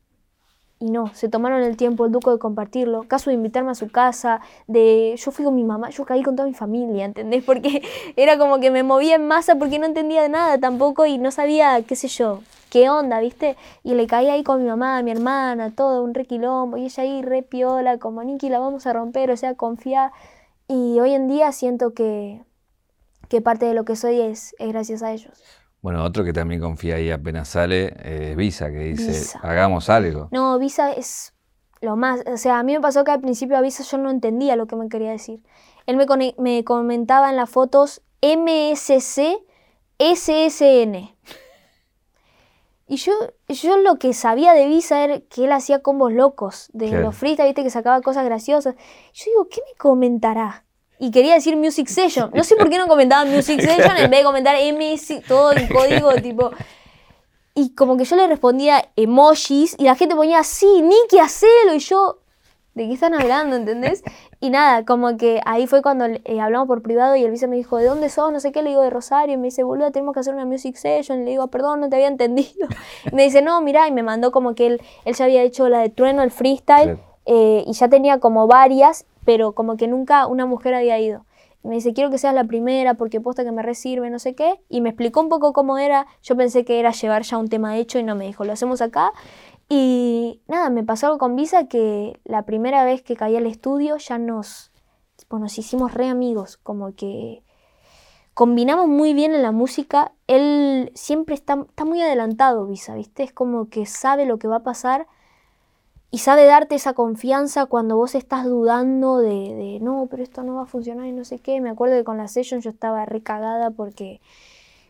Y no, se tomaron el tiempo, el duco, de compartirlo. Caso de invitarme a su casa, de... Yo fui con mi mamá, yo caí con toda mi familia, ¿entendés? Porque era como que me movía en masa porque no entendía de nada tampoco y no sabía, qué sé yo, qué onda, ¿viste? Y le caí ahí con mi mamá, mi hermana, todo, un requilombo. Y ella ahí re piola, como, Niki, la vamos a romper, o sea, confía. Y hoy en día siento que, que parte de lo que soy es, es gracias a ellos. Bueno, otro que también confía ahí apenas sale eh, es Visa, que dice, Visa. hagamos algo. No, Visa es lo más. O sea, a mí me pasó que al principio a Visa yo no entendía lo que me quería decir. Él me, me comentaba en las fotos MSC SSN. Y yo, yo lo que sabía de Visa era que él hacía combos locos, de Claro. los freestyle, viste, que sacaba cosas graciosas. Yo digo, ¿qué me comentará? Y quería decir Music Session. No sé por qué no comentaba Music Session en vez de comentar MS, todo en código, tipo. Y como que yo le respondía emojis y la gente ponía, sí, Nicky, hacelo. Y yo, ¿de qué están hablando? ¿Entendés? Y nada, como que ahí fue cuando eh, hablamos por privado y el vice me dijo, ¿de dónde sos? No sé qué, le digo de Rosario. Y me dice, boludo, tenemos que hacer una music session. Le digo, perdón, no te había entendido. Y me dice, no, mirá, y me mandó como que él, él ya había hecho la de Trueno, el freestyle, eh, y ya tenía como varias, pero como que nunca una mujer había ido. Me dice, quiero que seas la primera porque posta que me resirve, no sé qué. Y me explicó un poco cómo era. Yo pensé que era llevar ya un tema hecho y no me dijo, lo hacemos acá. Y nada, me pasó algo con Visa que la primera vez que caí al estudio ya nos, tipo, nos hicimos re amigos, como que combinamos muy bien en la música. Él siempre está, está muy adelantado, Visa, ¿viste? Es como que sabe lo que va a pasar y sabe darte esa confianza cuando vos estás dudando de, de, no, pero esto no va a funcionar y no sé qué. Me acuerdo que con la session yo estaba recagada porque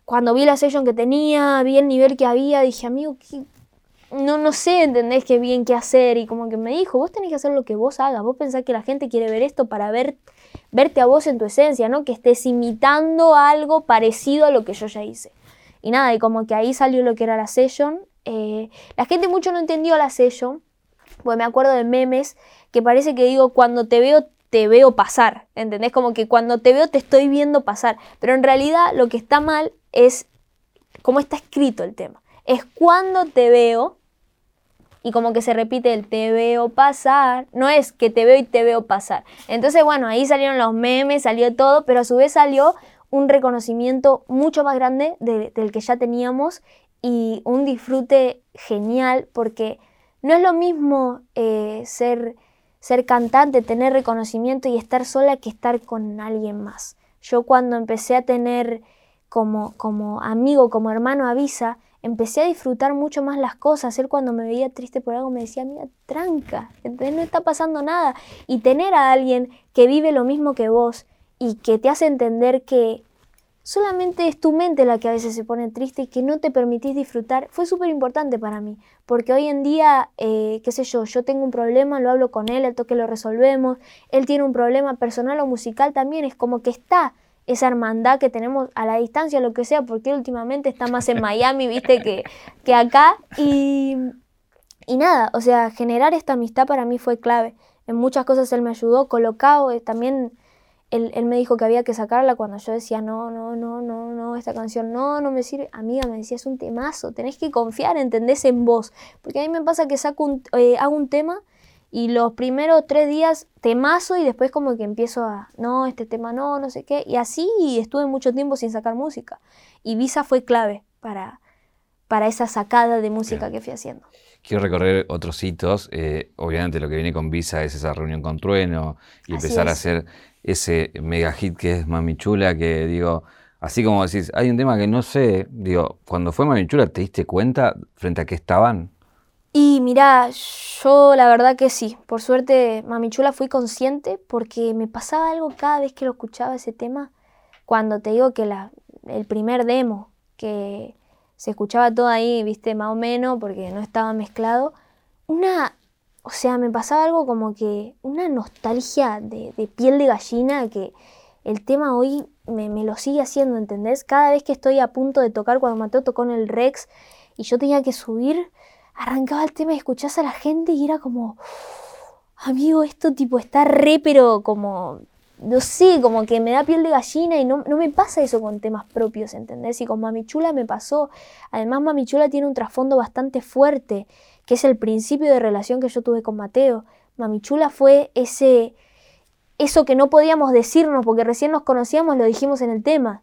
cuando vi la session que tenía, vi el nivel que había, dije, amigo, ¿qué? No, no sé, ¿entendés? Qué bien qué hacer. Y como que me dijo, vos tenés que hacer lo que vos hagas. Vos pensás que la gente quiere ver esto para ver, verte a vos en tu esencia, ¿no? Que estés imitando algo parecido a lo que yo ya hice. Y nada, y como que ahí salió lo que era la session. Eh, la gente mucho no entendió la session, pues me acuerdo de memes que parece que digo, cuando te veo, te veo pasar. ¿Entendés? Como que cuando te veo, te estoy viendo pasar. Pero en realidad lo que está mal es cómo está escrito el tema. Es cuando te veo, y como que se repite el te veo pasar, no es que te veo y te veo pasar. Entonces, bueno, ahí salieron los memes, salió todo, pero a su vez salió un reconocimiento mucho más grande de- del que ya teníamos y un disfrute genial porque no es lo mismo eh, ser, ser cantante, tener reconocimiento y estar sola que estar con alguien más. Yo cuando empecé a tener como, como amigo, como hermano a Visa, empecé a disfrutar mucho más las cosas. Él cuando me veía triste por algo me decía, mira, tranca, entonces no está pasando nada. Y tener a alguien que vive lo mismo que vos y que te hace entender que solamente es tu mente la que a veces se pone triste y que no te permitís disfrutar, fue súper importante para mí, porque hoy en día, eh, qué sé yo, yo tengo un problema, lo hablo con él, el toque lo resolvemos, él tiene un problema personal o musical también, es como que está esa hermandad que tenemos a la distancia, lo que sea, porque él últimamente está más en Miami, viste, que, que acá, y, y nada, o sea, generar esta amistad para mí fue clave. En muchas cosas él me ayudó, colocado, eh, también él, me dijo que había que sacarla cuando yo decía, no, no, no, no, no, esta canción no, no me sirve. Amiga, me decía, es un temazo, tenés que confiar, entendés en vos. Porque a mí me pasa que saco un, eh, hago un tema y los primeros tres días temazo y después como que empiezo a, no, este tema no, no sé qué. Y así estuve mucho tiempo sin sacar música. Y Visa fue clave para, para esa sacada de música que fui haciendo. Quiero recorrer otros hitos. Eh, obviamente lo que viene con Visa es esa reunión con Trueno y empezar a hacer ese mega hit que es Mami Chula, que digo, así como decís, hay un tema que no sé, digo, cuando fue Mami Chula, ¿te diste cuenta frente a qué estaban? Y mira, yo la verdad que sí, por suerte Mami Chula fui consciente porque me pasaba algo cada vez que lo escuchaba ese tema, cuando te digo que la, el primer demo, que se escuchaba todo ahí, viste, más o menos, porque no estaba mezclado, una o sea, me pasaba algo como que una nostalgia de, piel de gallina que el tema hoy me, lo sigue haciendo, ¿entendés? Cada vez que estoy a punto de tocar, cuando Mateo tocó en el Rex y yo tenía que subir, arrancaba el tema y escuchás a la gente y era como, amigo, esto tipo está re, pero como, no sé, como que me da piel de gallina y no, no me pasa eso con temas propios, ¿entendés? Y con Mamichula me pasó. Además, Mamichula tiene un trasfondo bastante fuerte que es el principio de relación que yo tuve con Mateo. Mamichula fue ese eso que no podíamos decirnos porque recién nos conocíamos, lo dijimos en el tema.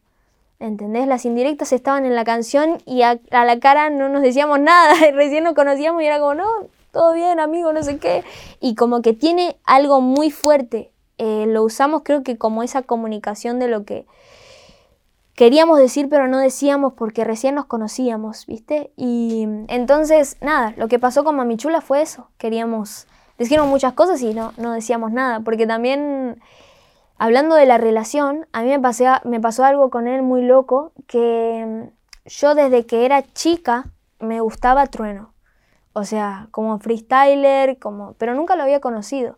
¿Entendés? Las indirectas estaban en la canción y a, la cara no nos decíamos nada. recién nos conocíamos y era como, no, todo bien, amigo, no sé qué. Y como que tiene algo muy fuerte. Eh, lo usamos creo que como esa comunicación de lo que queríamos decir pero no decíamos porque recién nos conocíamos, ¿viste? Y entonces, nada, lo que pasó con Mamichula fue eso. Queríamos, decíamos muchas cosas y no, no decíamos nada, porque también, hablando de la relación, a mí me, pasó algo con él muy loco, que yo desde que era chica me gustaba Trueno. O sea, como freestyler, como, pero nunca lo había conocido.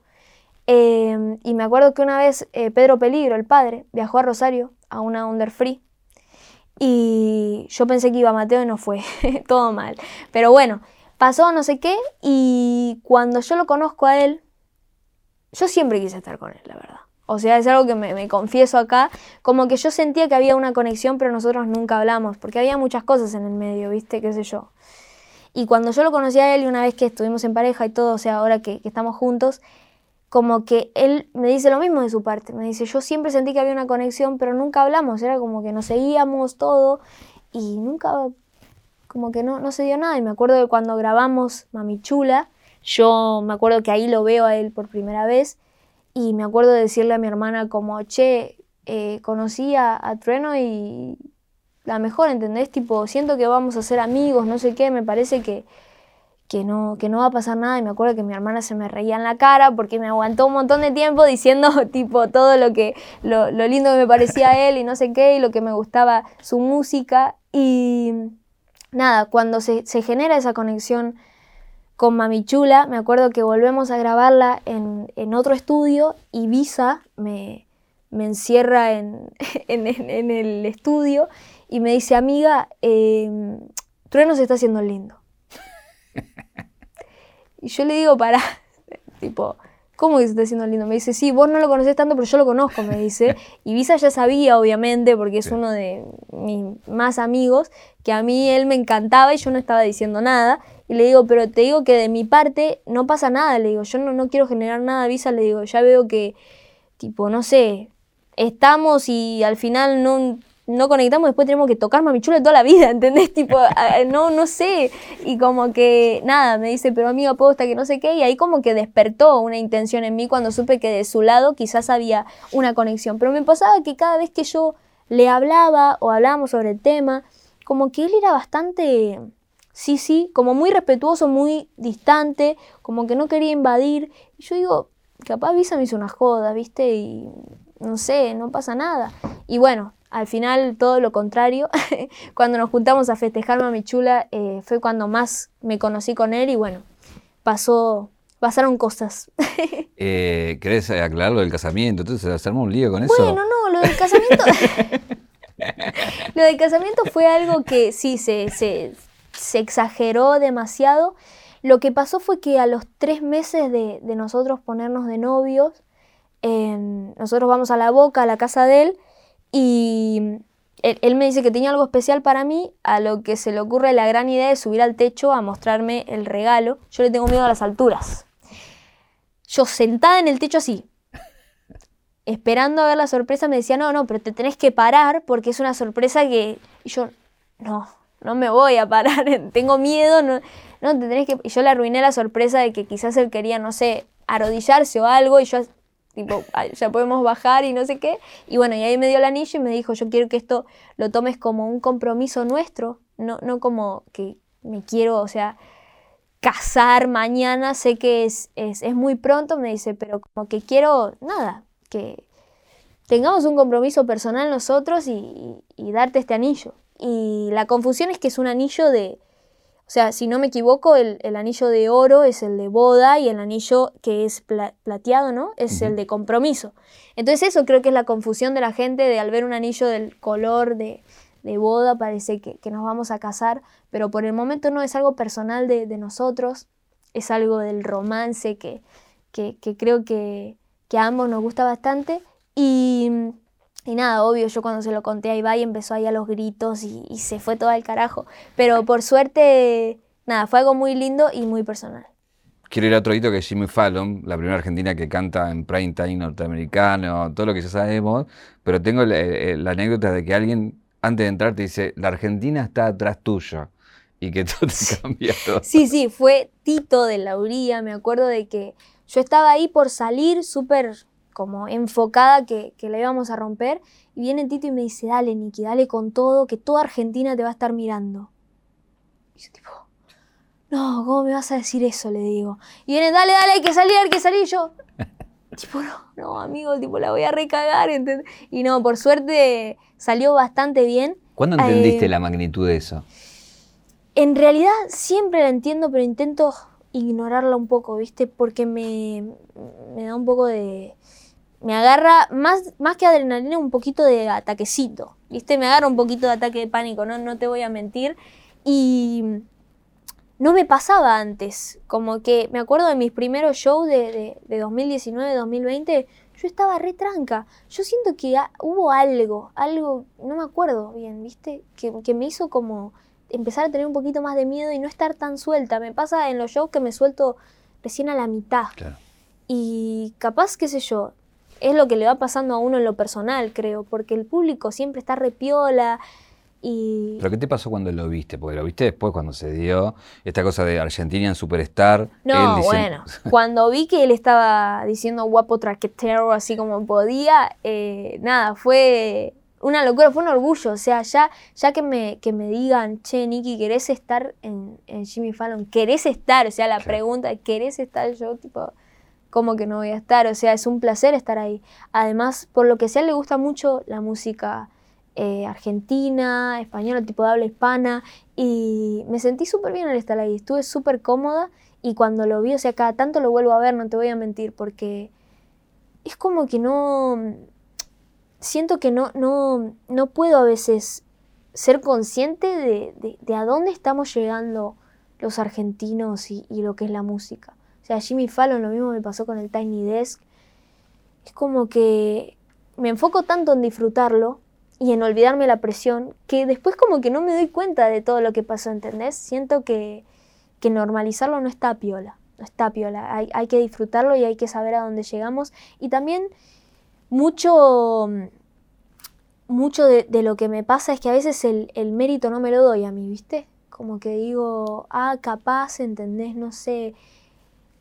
Eh, y me acuerdo que una vez eh, Pedro Peligro, el padre, viajó a Rosario a una Under Free y yo pensé que iba a Mateo y no fue, todo mal. Pero bueno, pasó no sé qué y cuando yo lo conozco a él, yo siempre quise estar con él, la verdad. O sea, es algo que me, confieso acá, como que yo sentía que había una conexión, pero nosotros nunca hablamos, porque había muchas cosas en el medio, ¿viste? ¿Qué sé yo? Y cuando yo lo conocí a él y una vez que estuvimos en pareja y todo, o sea, ahora que estamos juntos, como que él me dice lo mismo de su parte. Me dice, yo siempre sentí que había una conexión, pero nunca hablamos. Era como que nos seguíamos todo y nunca, como que no, no se dio nada. Y me acuerdo de cuando grabamos Mami Chula, yo me acuerdo que ahí lo veo a él por primera vez y me acuerdo de decirle a mi hermana como, che, eh, conocí a, a Trueno y la mejor, ¿entendés? Tipo, siento que vamos a ser amigos, no sé qué, me parece que que no, que no va a pasar nada. Y me acuerdo que mi hermana se me reía en la cara porque me aguantó un montón de tiempo diciendo tipo todo lo que, lo, lindo que me parecía él y no sé qué, y lo que me gustaba su música. Y nada, cuando se, genera esa conexión con Mami Chula, me acuerdo que volvemos a grabarla en, otro estudio y Visa me, me encierra en, en, el estudio y me dice, amiga, eh, Trueno se está haciendo lindo. Y yo le digo, para, tipo, ¿cómo que se está haciendo lindo? Me dice, sí, vos no lo conocés tanto, pero yo lo conozco, me dice. Y Visa ya sabía, obviamente, porque es uno de mis más amigos, que a mí él me encantaba y yo no estaba diciendo nada. Y le digo, pero te digo que de mi parte no pasa nada, le digo, yo no, no quiero generar nada, Visa, le digo, ya veo que, tipo, no sé, estamos y al final no no conectamos, después tenemos que tocar Mami Chula toda la vida, ¿entendés? Tipo, no, no sé. Y como que, nada, me dice, pero amigo, aposta que no sé qué. Y ahí como que despertó una intención en mí cuando supe que de su lado quizás había una conexión. Pero me pasaba que cada vez que yo le hablaba o hablábamos sobre el tema, como que él era bastante, sí, sí, como muy respetuoso, muy distante, como que no quería invadir. Y yo digo, capaz Visa me hizo una joda, ¿viste? Y no sé, no pasa nada. Y bueno, al final todo lo contrario. cuando nos juntamos a festejar Mami Chula eh, fue cuando más me conocí con él y bueno, pasó, pasaron cosas. eh, ¿Querés aclarar lo del casamiento? Entonces se armó un lío con eso. Bueno, no, lo del casamiento... lo del casamiento fue algo que sí, se, se, se, exageró demasiado. Lo que pasó fue que a los tres meses de, nosotros ponernos de novios, nosotros vamos a la boca, a la casa de él, y él, me dice que tenía algo especial para mí, a lo que se le ocurre la gran idea de subir al techo a mostrarme el regalo. Yo le tengo miedo a las alturas. Yo sentada en el techo así, esperando a ver la sorpresa, me decía, no, no, pero te tenés que parar porque es una sorpresa que... Y yo, no, no me voy a parar, tengo miedo, no, no, te tenés que... Y yo le arruiné la sorpresa de que quizás él quería, no sé, arrodillarse o algo y yo tipo, ya podemos bajar y no sé qué. Y bueno, y ahí me dio el anillo y me dijo, yo quiero que esto lo tomes como un compromiso nuestro, no, no como que me quiero, o sea, casar mañana, sé que es, es, es muy pronto, me dice, pero como que quiero, nada, que tengamos un compromiso personal nosotros y, y darte este anillo. Y la confusión es que es un anillo de, o sea, si no me equivoco, el, anillo de oro es el de boda y el anillo que es plateado, ¿no? Es el de compromiso. Entonces eso creo que es la confusión de la gente de al ver un anillo del color de, boda parece que, nos vamos a casar, pero por el momento no es algo personal de, nosotros, es algo del romance que, que, creo que, que a ambos nos gusta bastante. Y y nada, obvio, yo cuando se lo conté a Ibai empezó ahí a los gritos y, se fue todo al carajo. Pero por suerte, nada, fue algo muy lindo y muy personal. Quiero ir a otro hito que es Jimmy Fallon, la primera argentina que canta en prime time norteamericano, todo lo que ya sabemos, pero tengo la, eh, anécdota de que alguien antes de entrar te dice, la Argentina está atrás tuyo y que todo te cambia todo. Sí, sí, fue Tito de Lauría, me acuerdo de que yo estaba ahí por salir súper como enfocada que, que la íbamos a romper. Y viene Tito y me dice, dale, Niki, dale con todo, que toda Argentina te va a estar mirando. Y yo tipo, no, ¿cómo me vas a decir eso? Le digo. Y viene, dale, dale, hay que salir, hay que salir. Y yo, tipo, no, no, amigo, tipo, la voy a recagar. Y no, por suerte salió bastante bien. ¿Cuándo entendiste eh, la magnitud de eso? En realidad siempre la entiendo, pero intento ignorarla un poco, ¿viste? Porque me, me da un poco de me agarra más, más que adrenalina un poquito de ataquecito, ¿viste? Me agarra un poquito de ataque de pánico, no, no te voy a mentir. Y no me pasaba antes, como que me acuerdo de mis primeros shows de, de, 2019, 2020, yo estaba re tranca. Yo siento que hubo algo, algo, no me acuerdo bien, ¿viste? Que, que me hizo como empezar a tener un poquito más de miedo y no estar tan suelta. Me pasa en los shows que me suelto recién a la mitad. Y capaz, qué sé yo, es lo que le va pasando a uno en lo personal, creo, porque el público siempre está repiola. Y... ¿Pero qué te pasó cuando lo viste? Porque lo viste después cuando se dio esta cosa de Argentinian Superstar. No, bueno, cuando vi que él estaba diciendo guapo traquetero así como podía, eh, nada, fue una locura, fue un orgullo. O sea, ya, ya que, me, que me digan, che, Nicky, ¿querés estar en, Jimmy Fallon? ¿Querés estar? O sea, la pregunta, ¿querés estar yo? Tipo, ¿cómo que no voy a estar? O sea, es un placer estar ahí. Además, por lo que sea, le gusta mucho la música eh, argentina, española, tipo de habla hispana, y me sentí súper bien al estar ahí, estuve súper cómoda y cuando lo vi, o sea, cada tanto lo vuelvo a ver, no te voy a mentir, porque es como que no, siento que no, no, no puedo a veces ser consciente de, de, a dónde estamos llegando los argentinos y lo que es la música. O sea, Jimmy Fallon lo mismo me pasó con el Tiny Desk. Es como que me enfoco tanto en disfrutarlo y en olvidarme la presión que después como que no me doy cuenta de todo lo que pasó, ¿entendés? Siento que, que normalizarlo no está piola, no está piola. Hay, hay, que disfrutarlo y hay que saber a dónde llegamos. Y también mucho, mucho de, de lo que me pasa es que a veces el, el mérito no me lo doy a mí, ¿viste? Como que digo, ah, capaz, ¿entendés? No sé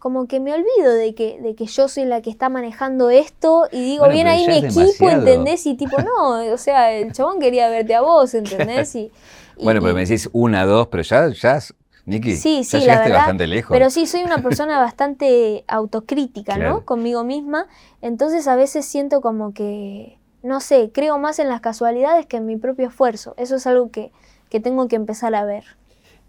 como que me olvido de que, de que yo soy la que está manejando esto y digo, bien ahí mi equipo, ¿entendés? Y tipo, no, o sea, el chabón quería verte a vos, ¿entendés? Y, bueno, pero me decís una, dos, pero ya, ya Nicky, Sí, ya sí, la llegaste verdad. bastante lejos. Pero sí, soy una persona bastante autocrítica, Claro. ¿no? Conmigo misma. Entonces a veces siento como que, no sé, creo más en las casualidades que en mi propio esfuerzo. Eso es algo que, que tengo que empezar a ver.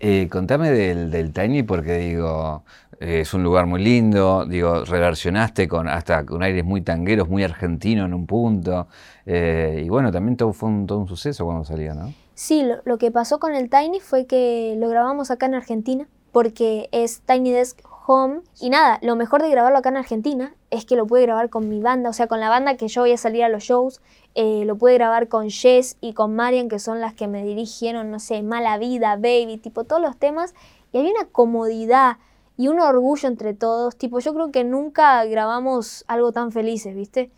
Eh, contame del, Tiny porque digo, eh, es un lugar muy lindo, digo, relacionaste con hasta con aires muy tangueros, muy argentino en un punto. eh, y bueno, también todo fue todo un suceso cuando salió, ¿no? Sí, lo, lo que pasó con el Tiny fue que lo grabamos acá en Argentina, porque es Tiny Desk Home. Y nada, lo mejor de grabarlo acá en Argentina es que lo pude grabar con mi banda, o sea, con la banda que yo voy a salir a los shows. Eh, lo pude grabar con Jess y con Marian, que son las que me dirigieron, no sé, Mala Vida, Baby, tipo todos los temas. Y había una comodidad y un orgullo entre todos. Tipo, yo creo que nunca grabamos algo tan felices, ¿viste?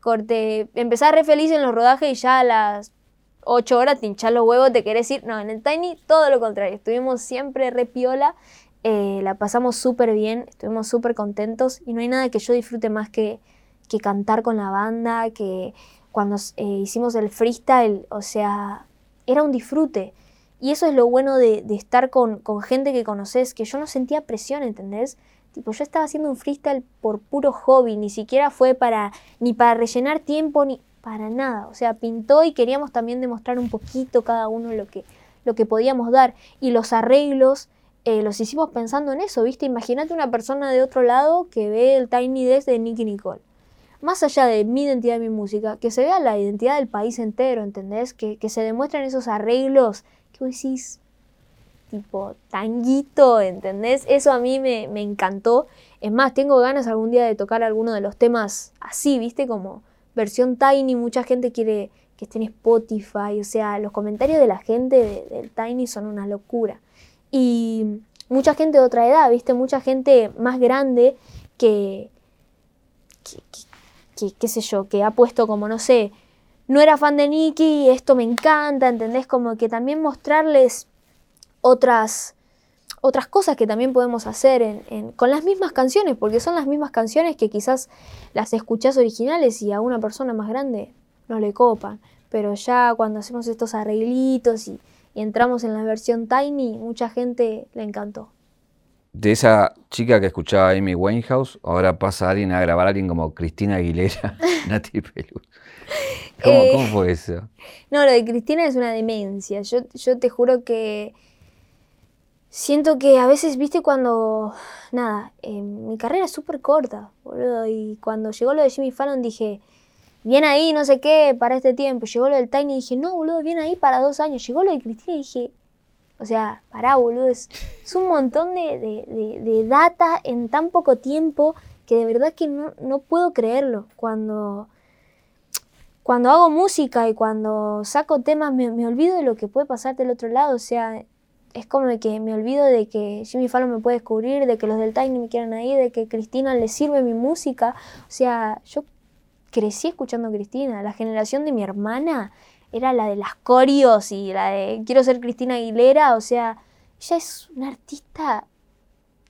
Corte, empezar re feliz en los rodajes y ya a las 8 horas te hinchás los huevos, te querés ir. No, en el Tiny todo lo contrario. Estuvimos siempre re piola, eh, la pasamos súper bien, estuvimos súper contentos y no hay nada que yo disfrute más que, que cantar con la banda, que cuando eh, hicimos el freestyle, o sea, era un disfrute. Y eso es lo bueno de, estar con, con gente que conoces, que yo no sentía presión, ¿entendés? Tipo, yo estaba haciendo un freestyle por puro hobby, ni siquiera fue para, ni para rellenar tiempo, ni para nada. O sea, pintó y queríamos también demostrar un poquito cada uno lo que, lo que podíamos dar. Y los arreglos eh, los hicimos pensando en eso, ¿viste? Imagínate una persona de otro lado que ve el Tiny Desk de Nicky Nicole. Más allá de mi identidad y mi música, que se vea la identidad del país entero, ¿entendés? Que, que se demuestren esos arreglos que vos decís, tipo tanguito, ¿entendés? Eso a mí me, me encantó. Es más, tengo ganas algún día de tocar alguno de los temas así, ¿viste? Como versión Tiny, mucha gente quiere que esté en Spotify, o sea, los comentarios de la gente de- del Tiny son una locura. Y mucha gente de otra edad, ¿viste? Mucha gente más grande que, que- qué sé yo, que ha puesto como, no sé, no era fan de Nicky, esto me encanta, ¿entendés? Como que también mostrarles otras, otras cosas que también podemos hacer en- en- con las mismas canciones, porque son las mismas canciones que quizás las escuchás originales y a una persona más grande no le copan. Pero ya cuando hacemos estos arreglitos y, y entramos en la versión Tiny, mucha gente le encantó. De esa chica que escuchaba Amy Winehouse, ahora pasa alguien a grabar a alguien como Cristina Aguilera, Nati Peluso. ¿Cómo, Eh, cómo fue eso? No, lo de Cristina es una demencia. Yo, yo te juro que siento que a veces, viste, cuando. Nada, eh, mi carrera es súper corta, boludo. Y cuando llegó lo de Jimmy Fallon dije, bien ahí, no sé qué, para este tiempo. Llegó lo del Tiny y dije, no, boludo, bien ahí para dos años. Llegó lo de Cristina y dije, o sea, pará, boludo. Es, un montón de, de- de- data en tan poco tiempo que de verdad que no, no puedo creerlo. Cuando cuando hago música y cuando saco temas me, me olvido de lo que puede pasar del otro lado. O sea, es como que me olvido de que Jimmy Fallon me puede descubrir, de que los del Tiny me quieran ahí, de que Cristina le sirve mi música. O sea, yo crecí escuchando a Cristina. La generación de mi hermana era la de las corios y la de quiero ser Cristina Aguilera. O sea, ella es una artista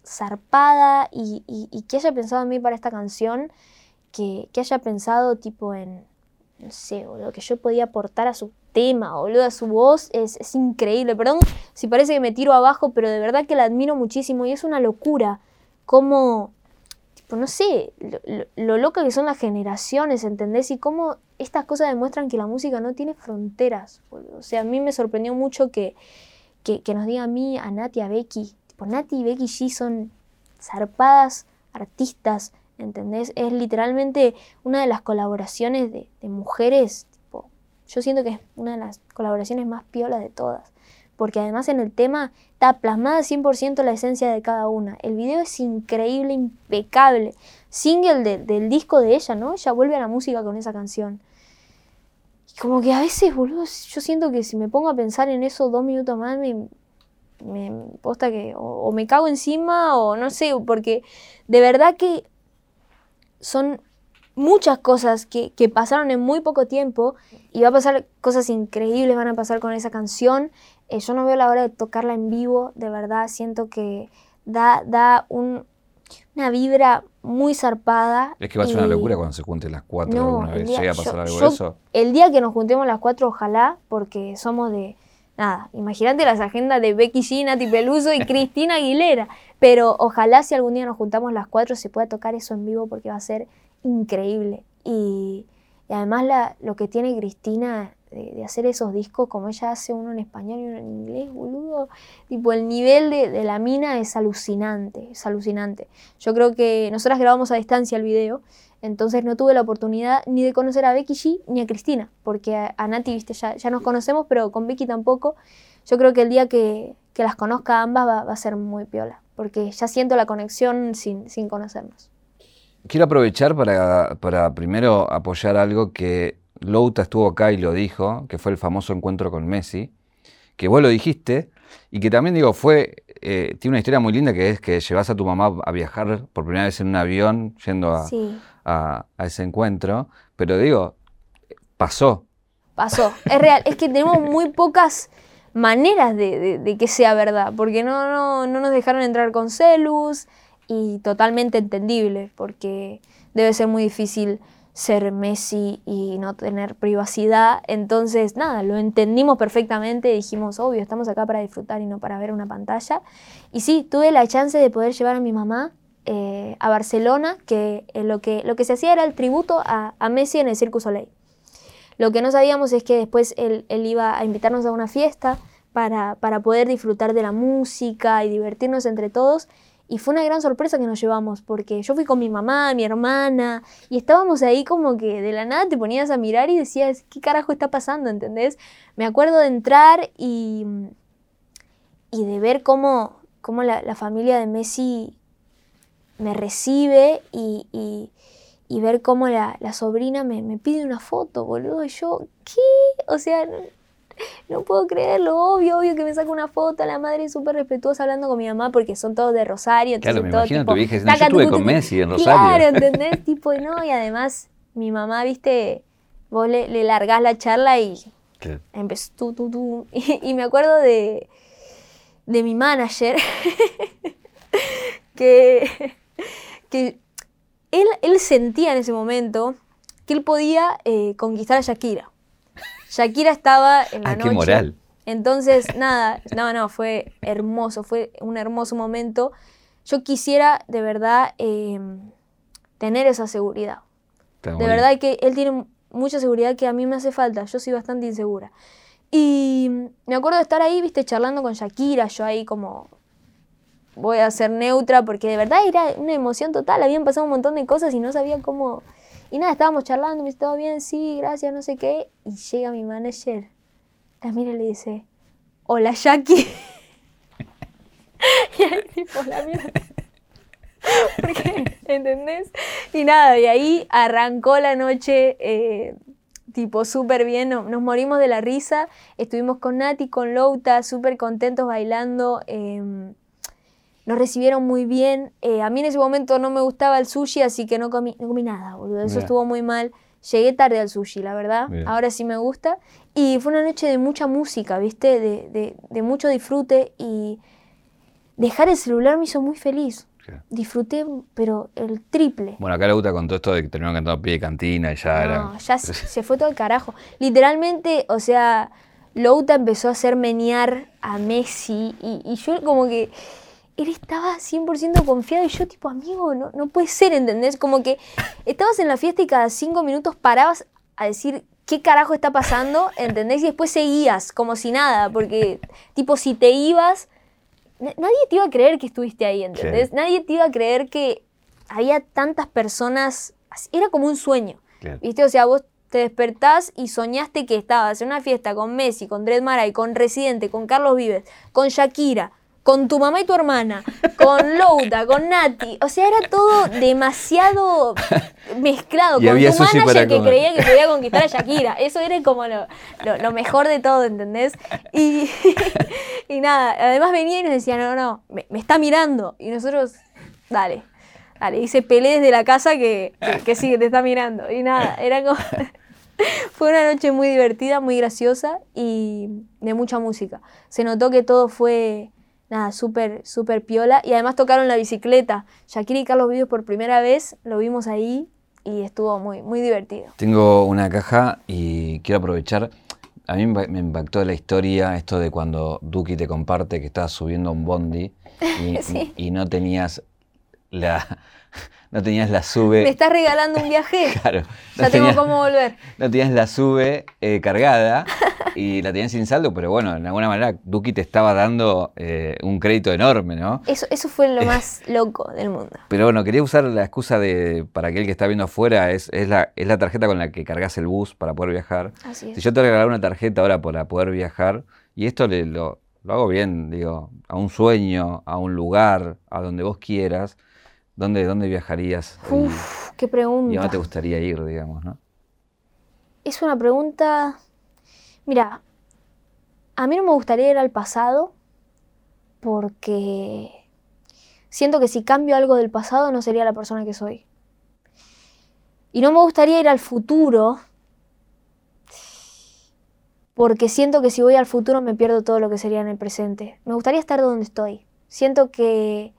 zarpada y, y- que haya pensado en mí para esta canción, que, que haya pensado tipo en, no sé, boludo, que yo podía aportar a su tema, boludo, a su voz, es, es increíble. Perdón si parece que me tiro abajo, pero de verdad que la admiro muchísimo y es una locura cómo, tipo, no sé, lo, lo, lo loca que son las generaciones, ¿entendés? Y cómo estas cosas demuestran que la música no tiene fronteras. O sea, a mí me sorprendió mucho que, que, que nos diga a mí, a Nati, a Becky. Tipo, Nati y Becky G son zarpadas artistas, ¿entendés? Es literalmente una de las colaboraciones de, de mujeres. Tipo, yo siento que es una de las colaboraciones más piolas de todas. Porque además en el tema está plasmada 100% la esencia de cada una. El video es increíble, impecable. Single de- del disco de ella, ¿no? Ella vuelve a la música con esa canción. Y como que a veces, boludo, yo siento que si me pongo a pensar en eso dos minutos más, me, me posta que o, o me cago encima o no sé, porque de verdad que son muchas cosas que, que pasaron en muy poco tiempo y va a pasar cosas increíbles, van a pasar con esa canción. Eh, yo no veo la hora de tocarla en vivo, de verdad, siento que da, da un- una vibra muy zarpada. Es que va a ser una locura cuando se junten las cuatro no, alguna vez. día- ¿Llega a pasar yo- algo yo- de eso? El día que nos juntemos las cuatro, ojalá, porque somos de, nada, imagínate las agendas de Becky G, Nati Peluso y Cristina Aguilera. Pero ojalá si algún día nos juntamos las cuatro se pueda tocar eso en vivo porque va a ser increíble. Y, además la, lo que tiene Cristina de, hacer esos discos como ella hace uno en español y uno en inglés, boludo. Tipo, el nivel de, la mina es alucinante, es alucinante. Yo creo que nosotras grabamos a distancia el video, entonces no tuve la oportunidad ni de conocer a Becky G ni a Cristina, porque a, Nati, viste, ya, ya nos conocemos, pero con Becky tampoco. Yo creo que el día que, las conozca ambas va, a ser muy piola, porque ya siento la conexión sin, sin conocernos. Quiero aprovechar para, para primero apoyar algo que Louta estuvo acá y lo dijo, que fue el famoso encuentro con Messi, que vos lo dijiste, y que también digo, fue, eh, tiene una historia muy linda que es que llevas a tu mamá a viajar por primera vez en un avión yendo a, ese encuentro, pero digo, pasó. Pasó, es real, es que tenemos muy pocas maneras de, que sea verdad, porque no, no, no nos dejaron entrar con celus y totalmente entendible, porque debe ser muy difícil ser Messi y no tener privacidad. Entonces, nada, lo entendimos perfectamente, dijimos, obvio, estamos acá para disfrutar y no para ver una pantalla. Y sí, tuve la chance de poder llevar a mi mamá eh, a Barcelona, que, eh, lo que lo que se hacía era el tributo a, Messi en el Circus Soleil. Lo que no sabíamos es que después él, iba a invitarnos a una fiesta para, para poder disfrutar de la música y divertirnos entre todos. Y fue una gran sorpresa que nos llevamos, porque yo fui con mi mamá, mi hermana, y estábamos ahí como que de la nada te ponías a mirar y decías, ¿qué carajo está pasando? ¿Entendés? Me acuerdo de entrar y, y de ver cómo, cómo la, familia de Messi me recibe y, y, ver cómo la, la sobrina me, me, pide una foto, boludo. Y yo, ¿qué? O sea, no puedo creerlo, obvio, obvio que me saca una foto, la madre súper respetuosa hablando con mi mamá porque son todos de Rosario. Claro, me imagino tu hija, no, yo estuve con Messi en Rosario. Claro, ¿entendés? tipo, no, y además mi mamá, viste, vos le, le largás la charla y empezó tú, tú, tú. Y, me acuerdo de, de mi manager que, que él, él sentía en ese momento que él podía eh, conquistar a Shakira. Shakira estaba en la ah, noche. Qué moral. Entonces, nada, no, no, fue hermoso, fue un hermoso momento. Yo quisiera de verdad em, tener esa seguridad. de verdad que él tiene mucha seguridad que a mí me hace falta. Yo soy bastante insegura. Y me acuerdo de estar ahí, viste, charlando con Shakira, yo ahí como voy a ser neutra, porque de verdad era una emoción total, habían pasado un montón de cosas y no sabía cómo, y nada, estábamos charlando, me dice, ¿todo bien? Sí, gracias, no sé qué. Y llega mi manager, la mira y le dice, hola Jackie. y ahí tipo, la mira. Porque, ¿entendés? Y nada, de ahí arrancó la noche, eh, tipo, súper bien, nos morimos de la risa. Estuvimos con Nati, con Louta, súper contentos bailando. Em, nos recibieron muy bien. Eh, a mí en ese momento no me gustaba el sushi, así que no comí, no comí nada, boludo. Eso estuvo muy mal. Llegué tarde al sushi, la verdad. Ahora sí me gusta. Y fue una noche de mucha música, ¿viste? De, de, mucho disfrute. Y dejar el celular me hizo muy feliz. Disfruté, pero el triple. Bueno, acá le gusta con todo esto de que terminó cantando pie de cantina y ya era. No, ya se, fue todo el carajo. Literalmente, o sea, Louta empezó a hacer menear a Messi y, y yo como que él estaba 100% confiado y yo tipo, amigo, no, no puede ser, ¿entendés? Como que estabas en la fiesta y cada cinco minutos parabas a decir qué carajo está pasando, ¿entendés? Y después seguías como si nada, porque tipo, si te ibas, nadie te iba a creer que estuviste ahí, ¿entendés? Nadie te iba a creer que había tantas personas, era como un sueño, ¿viste? O sea, vos te despertás y soñaste que estabas en una fiesta con Messi, con Dred Maray, con Residente, con Carlos Vives, con Shakira, con tu mamá y tu hermana, con Louta, con Nati. O sea, era todo demasiado mezclado. con tu manager que creía que podía conquistar a Shakira. Eso era como lo, mejor de todo, ¿entendés? Y, y, nada, además venía y nos decía, no, no, me, está mirando. Y nosotros, dale, dale. Y se peleé desde la casa que, que, sí, que te está mirando. Y nada, era como... Fue una noche muy divertida, muy graciosa y de mucha música. Se notó que todo fue nada, súper, súper piola. Y además tocaron la bicicleta. Shakira y Carlos Vives por primera vez, lo vimos ahí y estuvo muy, muy divertido. Tengo una caja y quiero aprovechar. a mí me impactó la historia, esto de cuando Duki te comparte que estabas subiendo un bondi y, no tenías la, no tenías la sube. ¿Me estás regalando un viaje? claro. ya tengo cómo volver. No tenías la sube eh, cargada y la tenías sin saldo, pero bueno, de alguna manera Duki te estaba dando eh, un crédito enorme, ¿no? Eso, eso fue lo más loco del mundo. Pero bueno, quería usar la excusa de, para aquel que está viendo afuera, es, es, la, es la tarjeta con la que cargas el bus para poder viajar. Así es. Si yo te regalara una tarjeta ahora para poder viajar, y esto le, lo, lo hago bien, digo, a un sueño, a un lugar, a donde vos quieras, ¿dónde, dónde viajarías? Uf, qué pregunta. ¿Y dónde te gustaría ir, digamos, no? Es una pregunta Mira, a mí no me gustaría ir al pasado porque siento que si cambio algo del pasado no sería la persona que soy. Y no me gustaría ir al futuro porque siento que si voy al futuro me pierdo todo lo que sería en el presente. Me gustaría estar donde estoy. Siento que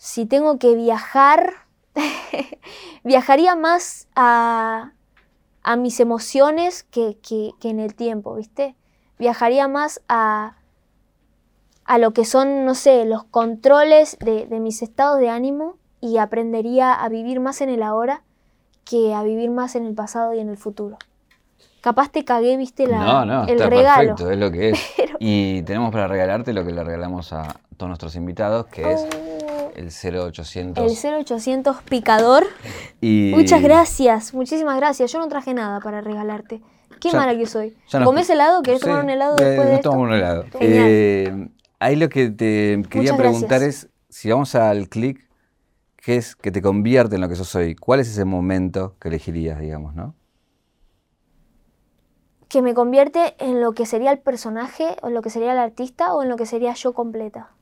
si tengo que viajar, viajaría más a, a mis emociones que, en el tiempo, ¿viste? Viajaría más a, a lo que son, no sé, los controles de, mis estados de ánimo y aprendería a vivir más en el ahora que a vivir más en el pasado y en el futuro. Capaz te cagué, viste, la, no, no, el está regalo. Perfecto, es lo que es. Y tenemos para regalarte lo que le regalamos a todos nuestros invitados, que es El 0800. El 0800 picador. Muchas gracias, muchísimas gracias. Yo no traje nada para regalarte. Qué mala que soy. ¿Comés helado? ¿Querés tomar un helado después de esto? un helado. Eh, ahí lo que te quería preguntar es, si vamos al clic, ¿qué es que te convierte en lo que sos hoy? ¿Cuál es ese momento que elegirías, digamos, no? Que me convierte en lo que sería el personaje, o en lo que sería el artista, o en lo que sería yo completa.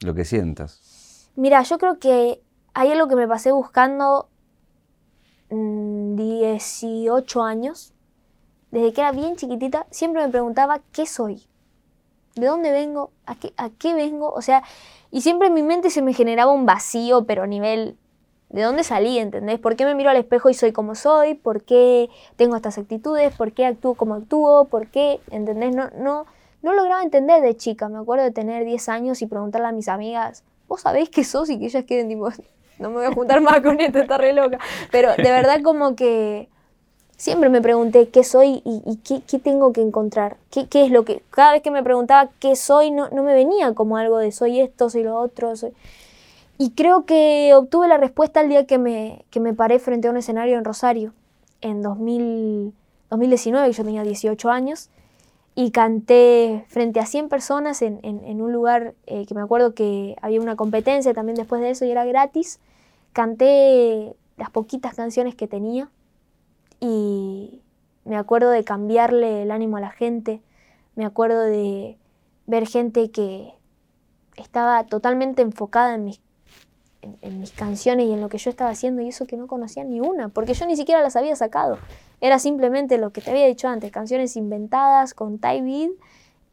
Lo que sientas. Mira, yo creo que hay algo que me pasé buscando 18 mm, años. Desde que era bien chiquitita, siempre me preguntaba qué soy, de dónde vengo, a qué, a qué vengo. O sea, y siempre en mi mente se me generaba un vacío, pero a nivel de dónde salí, ¿entendés? ¿Por qué me miro al espejo y soy como soy? ¿Por qué tengo estas actitudes? ¿Por qué actúo como actúo? ¿Por qué? ¿Entendés? No, no, no lograba entender de chica. Me acuerdo de tener 10 años y preguntarle a mis amigas, vos sabéis que sos y que ellas queden tipo, no me voy a juntar más con esto, está re loca. Pero de verdad como que siempre me pregunté qué soy y, qué, tengo que encontrar. ¿Qué, es lo que... Cada vez que me preguntaba qué soy, no, no me venía como algo de soy esto, soy lo otro. Soy... Y creo que obtuve la respuesta el día que me, que me paré frente a un escenario en Rosario, en 2000, 2019, yo tenía 18 años y canté frente a 100 personas en, un lugar eh, que me acuerdo que había una competencia también después de eso y era gratis. Canté las poquitas canciones que tenía y me acuerdo de cambiarle el ánimo a la gente, me acuerdo de ver gente que estaba totalmente enfocada en mis, en mis canciones y en lo que yo estaba haciendo y eso que no conocía ni una, porque yo ni siquiera las había sacado. Era simplemente lo que te había dicho antes, canciones inventadas con Ty Beat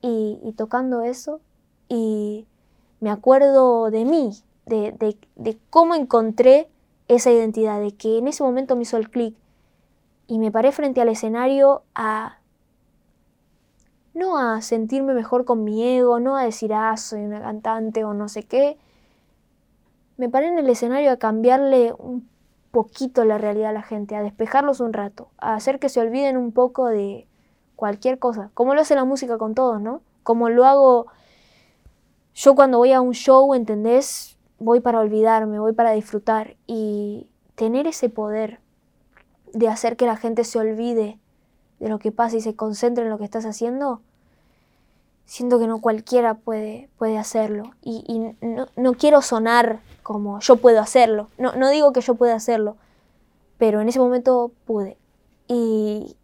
y, tocando eso. Y me acuerdo de mí, de, cómo encontré esa identidad, de que en ese momento me hizo el clic y me paré frente al escenario a no a sentirme mejor con mi ego, no a decir, ah, soy una cantante o no sé qué. Me paré en el escenario a cambiarle un poquito la realidad a la gente, a despejarlos un rato, a hacer que se olviden un poco de cualquier cosa, como lo hace la música con todos, ¿no? Como lo hago yo cuando voy a un show, ¿entendés? Voy para olvidarme, voy para disfrutar y tener ese poder de hacer que la gente se olvide de lo que pasa y se concentre en lo que estás haciendo, siento que no cualquiera puede, puede hacerlo. Y, no, no, quiero sonar como yo puedo hacerlo. No, no digo que yo pueda hacerlo, pero en ese momento pude. Y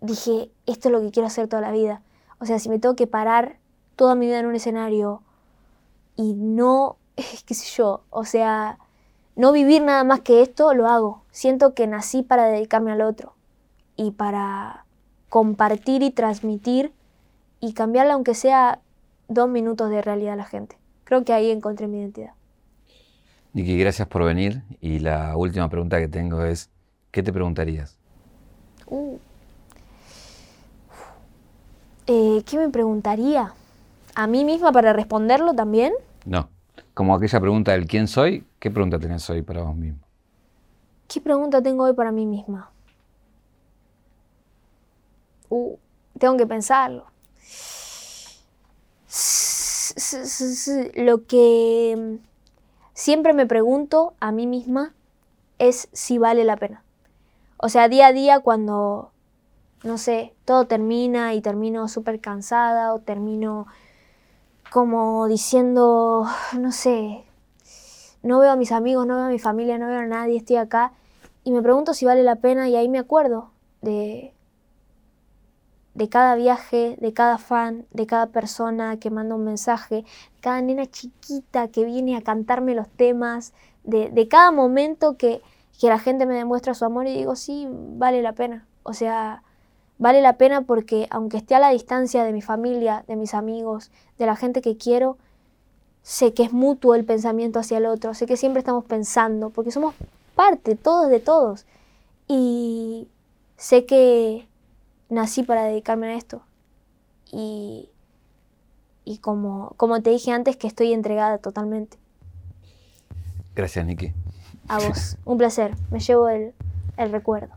dije, esto es lo que quiero hacer toda la vida. O sea, si me tengo que parar toda mi vida en un escenario y no, qué sé o sea, no vivir nada más que esto, lo hago. Siento que nací para dedicarme al otro y para compartir y transmitir y cambiarle aunque sea dos minutos de realidad a la gente. Creo que ahí encontré mi identidad. Niki, gracias por venir. Y la última pregunta que tengo es, ¿qué te preguntarías? Uh. Eh, ¿Qué me preguntaría? ¿A mí misma para responderlo también? No. Como aquella pregunta del quién soy, ¿qué pregunta tenés hoy para vos mismo? ¿Qué pregunta tengo hoy para mí misma? Uh, tengo que pensarlo. Lo que siempre me pregunto a mí misma es si vale la pena. O sea, día a día cuando, no sé, todo termina y termino súper cansada o termino como diciendo, no sé, no veo a mis amigos, no veo a mi familia, no veo a nadie, estoy acá y me pregunto si vale la pena y ahí me acuerdo de, de cada viaje, de cada fan, de cada persona que manda un mensaje, cada nena chiquita que viene a cantarme los temas, de, de cada momento que, que la gente me demuestra su amor y digo, sí, vale la pena. O sea, vale la pena porque aunque esté a la distancia de mi familia, de mis amigos, de la gente que quiero, sé que es mutuo el pensamiento hacia el otro, sé que siempre estamos pensando, porque somos parte, todos de todos. Y sé que nací para dedicarme a esto. Y, y como, como te dije antes, que estoy entregada totalmente. Gracias, Niki. A vos. Un placer. Me llevo el, el recuerdo.